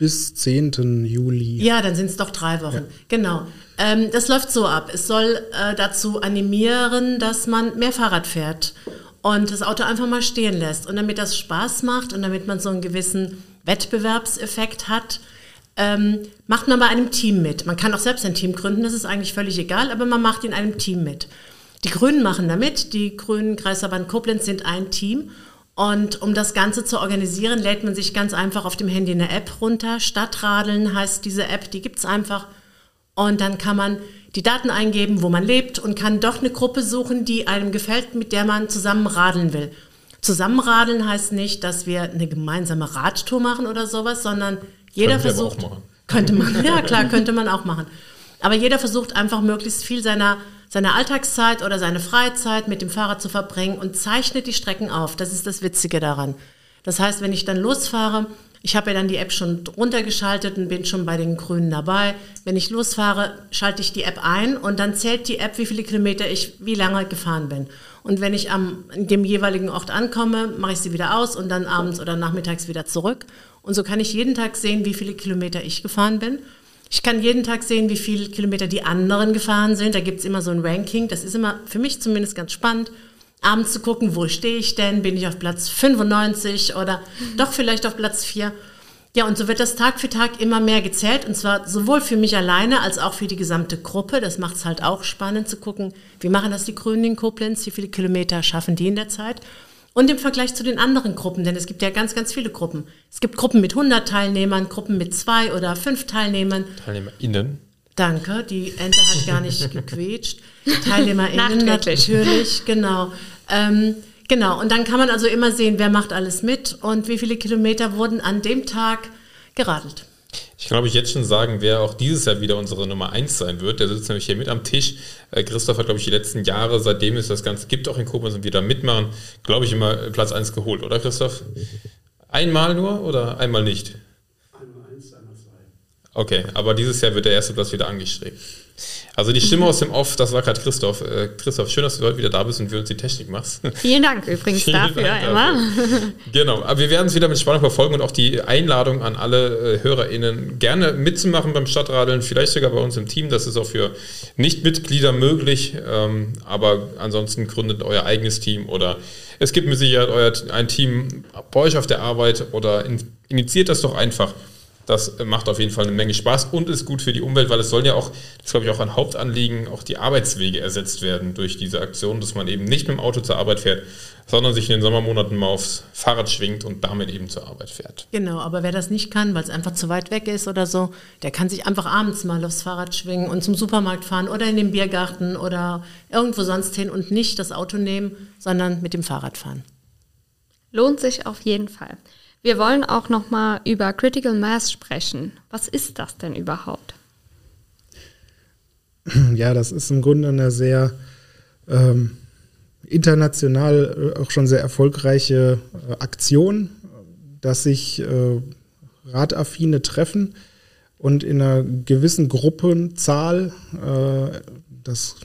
Speaker 4: Bis 10. Juli.
Speaker 3: Ja, dann sind es doch drei Wochen. Ja. Genau. Ähm, das läuft so ab. Es soll äh, dazu animieren, dass man mehr Fahrrad fährt und das Auto einfach mal stehen lässt. Und damit das Spaß macht und damit man so einen gewissen Wettbewerbseffekt hat, ähm, macht man bei einem Team mit. Man kann auch selbst ein Team gründen, das ist eigentlich völlig egal, aber man macht in einem Team mit. Die Grünen machen da mit, die Grünen Kreisverband Koblenz sind ein Team und um das Ganze zu organisieren, lädt man sich ganz einfach auf dem Handy eine App runter. Stadtradeln heißt diese App, die gibt es einfach. Und dann kann man die Daten eingeben, wo man lebt und kann doch eine Gruppe suchen, die einem gefällt, mit der man zusammen radeln will. Zusammenradeln heißt nicht, dass wir eine gemeinsame Radtour machen oder sowas, sondern jeder Können versucht. Könnte man, ja klar, könnte man auch machen. Aber jeder versucht einfach möglichst viel seiner seine Alltagszeit oder seine Freizeit mit dem Fahrrad zu verbringen und zeichnet die Strecken auf. Das ist das Witzige daran. Das heißt, wenn ich dann losfahre, ich habe ja dann die App schon runtergeschaltet und bin schon bei den Grünen dabei. Wenn ich losfahre, schalte ich die App ein und dann zählt die App, wie viele Kilometer ich wie lange gefahren bin. Und wenn ich am dem jeweiligen Ort ankomme, mache ich sie wieder aus und dann abends oder nachmittags wieder zurück. Und so kann ich jeden Tag sehen, wie viele Kilometer ich gefahren bin. Ich kann jeden Tag sehen, wie viele Kilometer die anderen gefahren sind. Da gibt es immer so ein Ranking. Das ist immer für mich zumindest ganz spannend, abends zu gucken, wo stehe ich denn? Bin ich auf Platz 95 oder doch vielleicht auf Platz 4? Ja, und so wird das Tag für Tag immer mehr gezählt. Und zwar sowohl für mich alleine als auch für die gesamte Gruppe. Das macht es halt auch spannend zu gucken, wie machen das die Grünen in Koblenz? Wie viele Kilometer schaffen die in der Zeit? Und im Vergleich zu den anderen Gruppen, denn es gibt ja ganz, ganz viele Gruppen. Es gibt Gruppen mit 100 Teilnehmern, Gruppen mit zwei oder fünf Teilnehmern.
Speaker 2: TeilnehmerInnen.
Speaker 3: Danke, die Ente hat gar nicht gequetscht. TeilnehmerInnen natürlich, genau. Ähm, genau, und dann kann man also immer sehen, wer macht alles mit und wie viele Kilometer wurden an dem Tag geradelt.
Speaker 2: Ich kann, glaube ich, jetzt schon sagen, wer auch dieses Jahr wieder unsere Nummer 1 sein wird. Der sitzt nämlich hier mit am Tisch. Äh, Christoph hat, glaube ich, die letzten Jahre, seitdem es das Ganze gibt, auch in Koblenz und wieder mitmachen, glaube ich, immer Platz 1 geholt, oder Christoph? Einmal nur oder einmal nicht? Einmal eins, einmal zwei. Okay, aber dieses Jahr wird der erste Platz wieder angestrebt. Also die Stimme aus dem Off, das war gerade Christoph. Äh, Christoph, schön, dass du heute wieder da bist und wir uns die Technik machst.
Speaker 1: Vielen Dank übrigens Vielen dafür, Dank Emma.
Speaker 2: Dafür. Genau, aber wir werden es wieder mit Spannung verfolgen und auch die Einladung an alle äh, HörerInnen gerne mitzumachen beim Stadtradeln, vielleicht sogar bei uns im Team. Das ist auch für Nichtmitglieder möglich, ähm, aber ansonsten gründet euer eigenes Team oder es gibt mit Sicherheit euer, ein Team bei euch auf der Arbeit oder in, initiiert das doch einfach das macht auf jeden Fall eine Menge Spaß und ist gut für die Umwelt, weil es sollen ja auch, das glaube ich auch ein Hauptanliegen, auch die Arbeitswege ersetzt werden durch diese Aktion, dass man eben nicht mit dem Auto zur Arbeit fährt, sondern sich in den Sommermonaten mal aufs Fahrrad schwingt und damit eben zur Arbeit fährt.
Speaker 3: Genau, aber wer das nicht kann, weil es einfach zu weit weg ist oder so, der kann sich einfach abends mal aufs Fahrrad schwingen und zum Supermarkt fahren oder in den Biergarten oder irgendwo sonst hin und nicht das Auto nehmen, sondern mit dem Fahrrad fahren.
Speaker 1: Lohnt sich auf jeden Fall. Wir wollen auch noch mal über Critical Mass sprechen. Was ist das denn überhaupt?
Speaker 4: Ja, das ist im Grunde eine sehr ähm, international äh, auch schon sehr erfolgreiche äh, Aktion, dass sich äh, Radaffine treffen und in einer gewissen Gruppenzahl, äh, das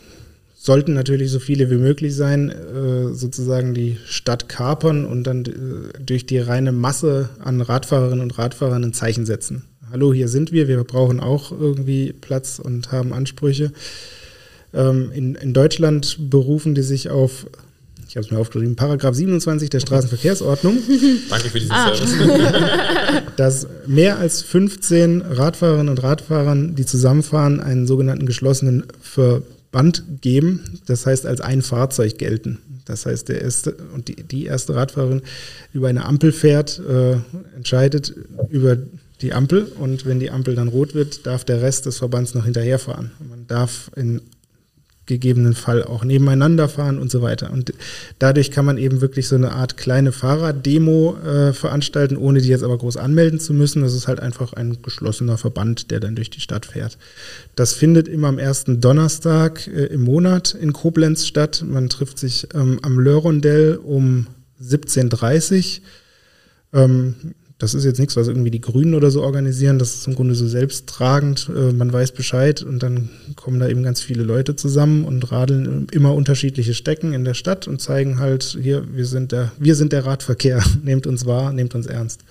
Speaker 4: sollten natürlich so viele wie möglich sein, äh, sozusagen die Stadt kapern und dann äh, durch die reine Masse an Radfahrerinnen und Radfahrern ein Zeichen setzen. Hallo, hier sind wir, wir brauchen auch irgendwie Platz und haben Ansprüche. Ähm, in, in Deutschland berufen die sich auf ich habe es mir aufgeschrieben, Paragraph 27 der Straßenverkehrsordnung.
Speaker 2: Danke für diesen ah. Service.
Speaker 4: dass mehr als 15 Radfahrerinnen und Radfahrern, die zusammenfahren, einen sogenannten geschlossenen Ver Band geben, das heißt als ein Fahrzeug gelten. Das heißt, der erste und die, die erste Radfahrerin über eine Ampel fährt, äh, entscheidet über die Ampel und wenn die Ampel dann rot wird, darf der Rest des Verbands noch hinterherfahren. Man darf in gegebenen Fall auch nebeneinander fahren und so weiter. Und dadurch kann man eben wirklich so eine Art kleine Fahrraddemo äh, veranstalten, ohne die jetzt aber groß anmelden zu müssen. Das ist halt einfach ein geschlossener Verband, der dann durch die Stadt fährt. Das findet immer am ersten Donnerstag äh, im Monat in Koblenz statt. Man trifft sich ähm, am Lörondell um 17.30 Uhr. Ähm, das ist jetzt nichts, was irgendwie die Grünen oder so organisieren. Das ist im Grunde so selbsttragend. Äh, man weiß Bescheid und dann kommen da eben ganz viele Leute zusammen und radeln immer unterschiedliche Stecken in der Stadt und zeigen halt, hier, wir sind der, wir sind der Radverkehr. nehmt uns wahr, nehmt uns ernst.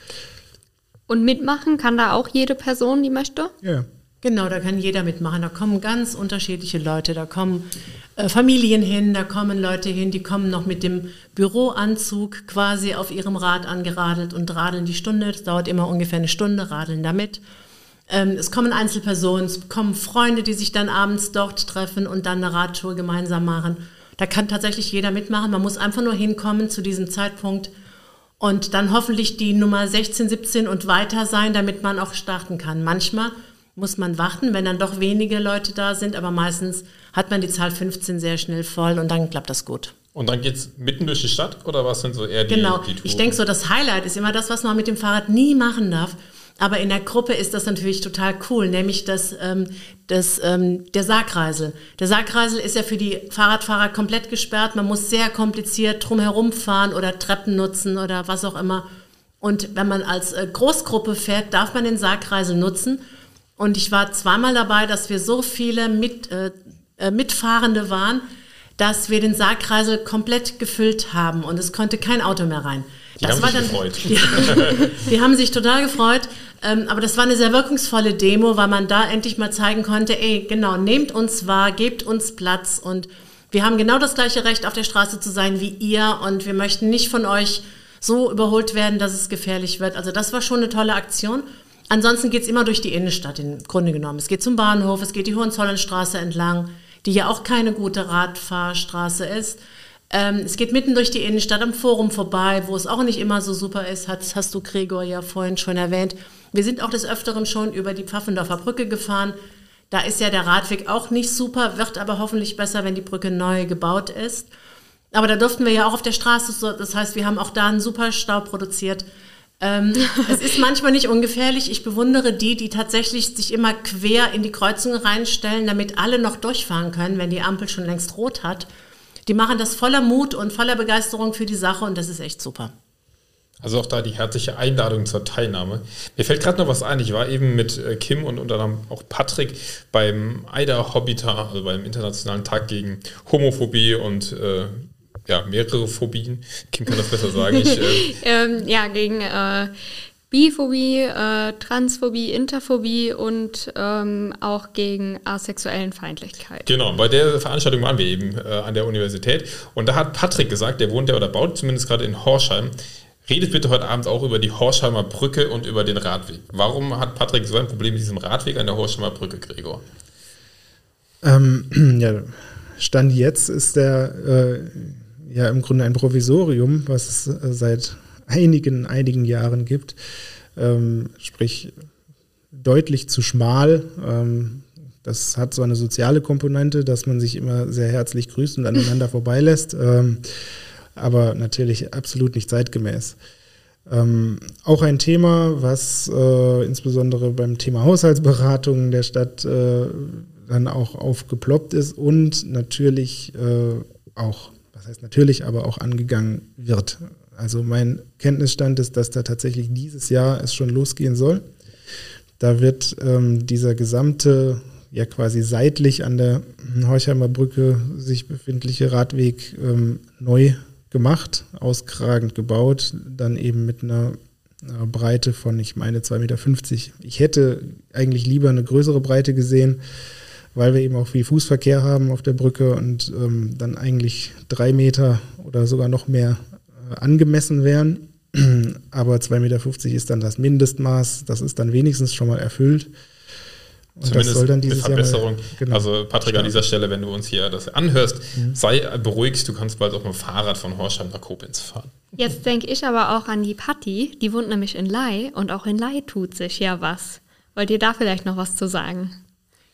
Speaker 1: Und mitmachen kann da auch jede Person, die möchte?
Speaker 4: Ja.
Speaker 3: Genau, da kann jeder mitmachen. Da kommen ganz unterschiedliche Leute. Da kommen äh, Familien hin, da kommen Leute hin, die kommen noch mit dem Büroanzug quasi auf ihrem Rad angeradelt und radeln die Stunde. Das dauert immer ungefähr eine Stunde, radeln damit. Ähm, es kommen Einzelpersonen, es kommen Freunde, die sich dann abends dort treffen und dann eine Radtour gemeinsam machen. Da kann tatsächlich jeder mitmachen. Man muss einfach nur hinkommen zu diesem Zeitpunkt und dann hoffentlich die Nummer 16, 17 und weiter sein, damit man auch starten kann. Manchmal muss man warten, wenn dann doch wenige Leute da sind, aber meistens hat man die Zahl 15 sehr schnell voll und dann klappt das gut.
Speaker 2: Und dann geht es mitten durch die Stadt oder was sind so eher die,
Speaker 3: genau.
Speaker 2: die?
Speaker 3: Ich denke so, das Highlight ist immer das, was man mit dem Fahrrad nie machen darf. Aber in der Gruppe ist das natürlich total cool, nämlich das, ähm, das, ähm, der Sargkreisel. Der Sargkreisel ist ja für die Fahrradfahrer komplett gesperrt. Man muss sehr kompliziert drumherum fahren oder Treppen nutzen oder was auch immer. Und wenn man als äh, Großgruppe fährt, darf man den Sargkreisel nutzen. Und ich war zweimal dabei, dass wir so viele mit, äh, äh, Mitfahrende waren, dass wir den Sargkreisel komplett gefüllt haben und es konnte kein Auto mehr rein.
Speaker 2: Die
Speaker 3: das
Speaker 2: haben
Speaker 3: war
Speaker 2: sich
Speaker 3: dann,
Speaker 2: gefreut.
Speaker 3: Die, die haben sich total gefreut, ähm, aber das war eine sehr wirkungsvolle Demo, weil man da endlich mal zeigen konnte, ey, genau, nehmt uns wahr, gebt uns Platz und wir haben genau das gleiche Recht, auf der Straße zu sein wie ihr und wir möchten nicht von euch so überholt werden, dass es gefährlich wird. Also das war schon eine tolle Aktion. Ansonsten geht es immer durch die Innenstadt im Grunde genommen. Es geht zum Bahnhof, es geht die Hohenzollernstraße entlang, die ja auch keine gute Radfahrstraße ist. Ähm, es geht mitten durch die Innenstadt am Forum vorbei, wo es auch nicht immer so super ist, hast, hast du Gregor ja vorhin schon erwähnt. Wir sind auch des Öfteren schon über die Pfaffendorfer Brücke gefahren. Da ist ja der Radweg auch nicht super, wird aber hoffentlich besser, wenn die Brücke neu gebaut ist. Aber da durften wir ja auch auf der Straße, das heißt, wir haben auch da einen super Stau produziert. Ähm, es ist manchmal nicht ungefährlich. Ich bewundere die, die tatsächlich sich immer quer in die Kreuzungen reinstellen, damit alle noch durchfahren können, wenn die Ampel schon längst rot hat. Die machen das voller Mut und voller Begeisterung für die Sache und das ist echt super.
Speaker 2: Also auch da die herzliche Einladung zur Teilnahme. Mir fällt gerade noch was ein. Ich war eben mit äh, Kim und unter anderem auch Patrick beim AIDA Hobbita, also beim Internationalen Tag gegen Homophobie und äh, ja, mehrere Phobien. Kim kann das besser sagen. Ich, äh,
Speaker 1: ähm, ja, gegen äh, Biphobie, äh, Transphobie, Interphobie und ähm, auch gegen asexuellen Feindlichkeit.
Speaker 2: Genau, bei der Veranstaltung waren wir eben äh, an der Universität und da hat Patrick gesagt, der wohnt ja oder baut zumindest gerade in Horschheim, redet bitte heute Abend auch über die Horsheimer Brücke und über den Radweg. Warum hat Patrick so ein Problem mit diesem Radweg an der Horsheimer Brücke, Gregor?
Speaker 4: Ähm, ja, Stand jetzt ist der äh, ja im Grunde ein Provisorium, was es äh, seit einigen, einigen Jahren gibt. Ähm, sprich, deutlich zu schmal. Ähm, das hat so eine soziale Komponente, dass man sich immer sehr herzlich grüßt und aneinander vorbeilässt, ähm, aber natürlich absolut nicht zeitgemäß. Ähm, auch ein Thema, was äh, insbesondere beim Thema Haushaltsberatung der Stadt äh, dann auch aufgeploppt ist und natürlich äh, auch, was heißt natürlich, aber auch angegangen wird. Also mein Kenntnisstand ist, dass da tatsächlich dieses Jahr es schon losgehen soll. Da wird ähm, dieser gesamte, ja quasi seitlich an der Horchheimer Brücke sich befindliche Radweg ähm, neu gemacht, auskragend gebaut, dann eben mit einer Breite von, ich meine, 2,50 Meter. Ich hätte eigentlich lieber eine größere Breite gesehen, weil wir eben auch viel Fußverkehr haben auf der Brücke und ähm, dann eigentlich drei Meter oder sogar noch mehr äh, angemessen wären. Aber 2,50 Meter ist dann das Mindestmaß. Das ist dann wenigstens schon mal erfüllt.
Speaker 2: Und Zumindest das soll dann dieses eine Verbesserung. Jahr mal, genau, also Patrick, an dieser Stelle, wenn du uns hier das anhörst, mhm. sei beruhigt, du kannst bald auch mit dem Fahrrad von Horsham nach Koblenz fahren.
Speaker 1: Jetzt denke ich aber auch an die Patti, die wohnt nämlich in Lai und auch in Lai tut sich ja was. Wollt ihr da vielleicht noch was zu sagen?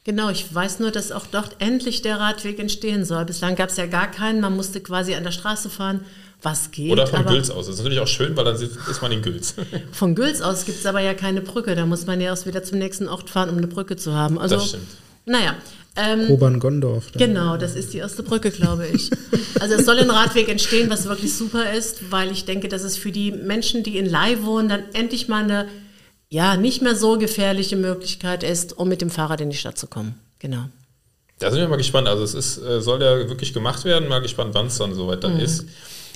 Speaker 3: Genau, ich weiß nur, dass auch dort endlich der Radweg entstehen soll. Bislang gab es ja gar keinen, man musste quasi an der Straße fahren was geht.
Speaker 2: Oder von Gülz aus. Das ist natürlich auch schön, weil dann ist man in Gülz.
Speaker 3: Von Gülz aus gibt es aber ja keine Brücke. Da muss man ja erst wieder zum nächsten Ort fahren, um eine Brücke zu haben. Also,
Speaker 2: das stimmt.
Speaker 3: Naja.
Speaker 4: Ähm, Kobern-Gondorf.
Speaker 3: Genau, das ist die erste Brücke, glaube ich. Also es soll ein Radweg entstehen, was wirklich super ist, weil ich denke, dass es für die Menschen, die in Lai wohnen, dann endlich mal eine ja, nicht mehr so gefährliche Möglichkeit ist, um mit dem Fahrrad in die Stadt zu kommen. Genau.
Speaker 2: Da sind wir mal gespannt. Also es ist, äh, soll ja wirklich gemacht werden. Mal gespannt, wann es dann soweit dann mhm. ist.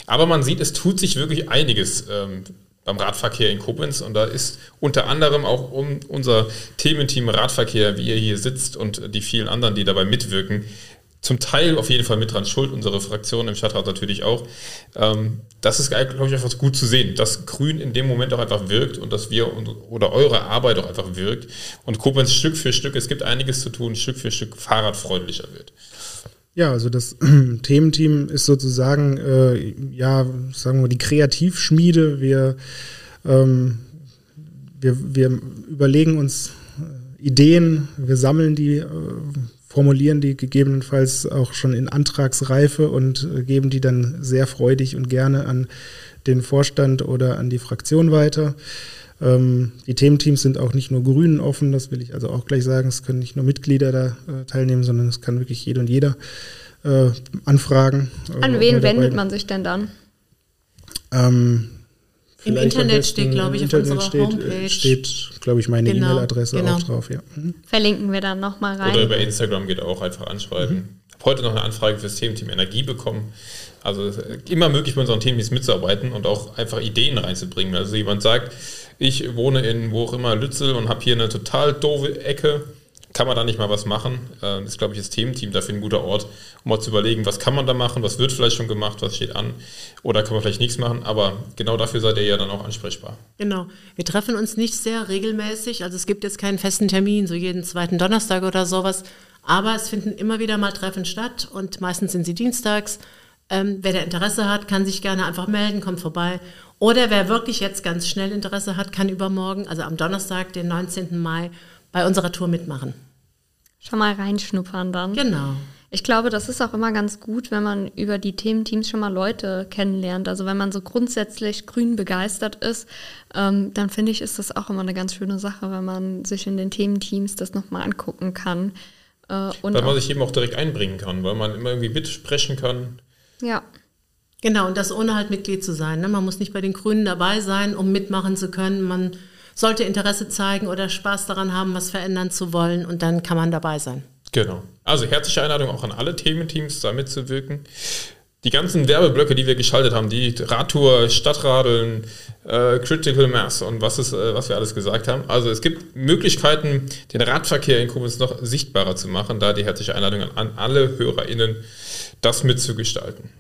Speaker 2: Aber man sieht, es tut sich wirklich einiges. Ähm, beim Radverkehr in Koblenz. Und da ist unter anderem auch um unser Thementeam Radverkehr, wie ihr hier sitzt und die vielen anderen, die dabei mitwirken, zum Teil auf jeden Fall mit dran schuld, unsere Fraktion im Stadtrat natürlich auch. Ähm, das ist, glaube ich, einfach gut zu sehen, dass Grün in dem Moment auch einfach wirkt und dass wir oder eure Arbeit auch einfach wirkt und Koblenz Stück für Stück, es gibt einiges zu tun, Stück für Stück fahrradfreundlicher wird.
Speaker 4: Ja, also das Thementeam ist sozusagen, äh, ja, sagen wir die Kreativschmiede. Wir, ähm, wir, wir überlegen uns äh, Ideen, wir sammeln die, äh, formulieren die gegebenenfalls auch schon in Antragsreife und äh, geben die dann sehr freudig und gerne an den Vorstand oder an die Fraktion weiter. Ähm, die Thementeams sind auch nicht nur Grünen offen, das will ich also auch gleich sagen. Es können nicht nur Mitglieder da äh, teilnehmen, sondern es kann wirklich jede und jeder äh, anfragen.
Speaker 1: Äh, An wen wendet man sich denn dann?
Speaker 3: Ähm, Im Internet steht, glaube ich, auf
Speaker 4: Internet unserer steht, äh, Homepage. Steht, glaube ich, meine genau, E-Mail-Adresse genau. auch drauf. Ja.
Speaker 1: Mhm. Verlinken wir dann nochmal rein.
Speaker 2: Oder über Instagram geht auch einfach anschreiben. Mhm. Ich habe heute noch eine Anfrage für das Thementeam Energie bekommen. Also immer möglich bei unseren Thementeams mitzuarbeiten und auch einfach Ideen reinzubringen. Also jemand sagt, ich wohne in wo auch immer Lützel und habe hier eine total doofe Ecke. Kann man da nicht mal was machen? Das ist, glaube ich, das Thementeam dafür ein guter Ort, um mal zu überlegen, was kann man da machen, was wird vielleicht schon gemacht, was steht an oder kann man vielleicht nichts machen. Aber genau dafür seid ihr ja dann auch ansprechbar.
Speaker 3: Genau. Wir treffen uns nicht sehr regelmäßig. Also es gibt jetzt keinen festen Termin, so jeden zweiten Donnerstag oder sowas. Aber es finden immer wieder mal Treffen statt und meistens sind sie dienstags. Ähm, wer da Interesse hat, kann sich gerne einfach melden, kommt vorbei. Oder wer wirklich jetzt ganz schnell Interesse hat, kann übermorgen, also am Donnerstag, den 19. Mai, bei unserer Tour mitmachen.
Speaker 1: Schon mal reinschnuppern dann.
Speaker 3: Genau.
Speaker 1: Ich glaube, das ist auch immer ganz gut, wenn man über die Thementeams schon mal Leute kennenlernt. Also wenn man so grundsätzlich grün begeistert ist, ähm, dann finde ich, ist das auch immer eine ganz schöne Sache, wenn man sich in den Thementeams das nochmal angucken kann.
Speaker 2: Äh, weil man sich eben auch direkt einbringen kann, weil man immer irgendwie mitsprechen kann.
Speaker 1: Ja.
Speaker 3: Genau, und das ohne halt Mitglied zu sein. Ne? Man muss nicht bei den Grünen dabei sein, um mitmachen zu können. Man sollte Interesse zeigen oder Spaß daran haben, was verändern zu wollen und dann kann man dabei sein.
Speaker 2: Genau. Also herzliche Einladung auch an alle Thementeams, da mitzuwirken. Die ganzen Werbeblöcke, die wir geschaltet haben, die Radtour, Stadtradeln, äh, Critical Mass und was, ist, äh, was wir alles gesagt haben. Also es gibt Möglichkeiten, den Radverkehr in Koblenz noch sichtbarer zu machen. Da die herzliche Einladung an, an alle HörerInnen, das mitzugestalten.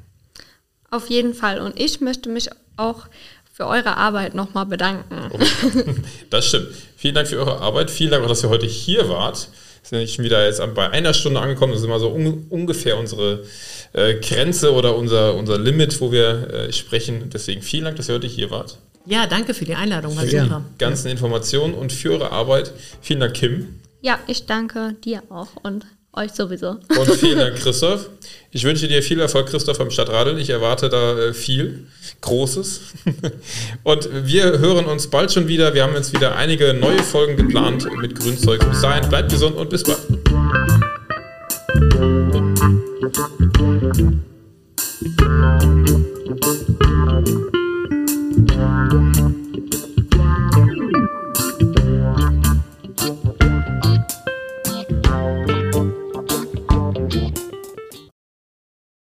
Speaker 1: Auf jeden Fall. Und ich möchte mich auch für eure Arbeit nochmal bedanken.
Speaker 2: Oh, das stimmt. Vielen Dank für eure Arbeit. Vielen Dank auch, dass ihr heute hier wart. Wir sind schon wieder jetzt bei einer Stunde angekommen. Das ist immer so un ungefähr unsere äh, Grenze oder unser, unser Limit, wo wir äh, sprechen. Deswegen vielen Dank, dass ihr heute hier wart.
Speaker 3: Ja, danke für die Einladung.
Speaker 2: Für die ganzen Informationen und für eure Arbeit. Vielen Dank, Kim.
Speaker 1: Ja, ich danke dir auch und euch sowieso.
Speaker 2: Und vielen Dank, Christoph. Ich wünsche dir viel Erfolg, Christoph, am Stadtradeln. Ich erwarte da äh, viel Großes. Und wir hören uns bald schon wieder. Wir haben jetzt wieder einige neue Folgen geplant mit Grünzeug. Bis dahin, bleibt gesund und bis bald.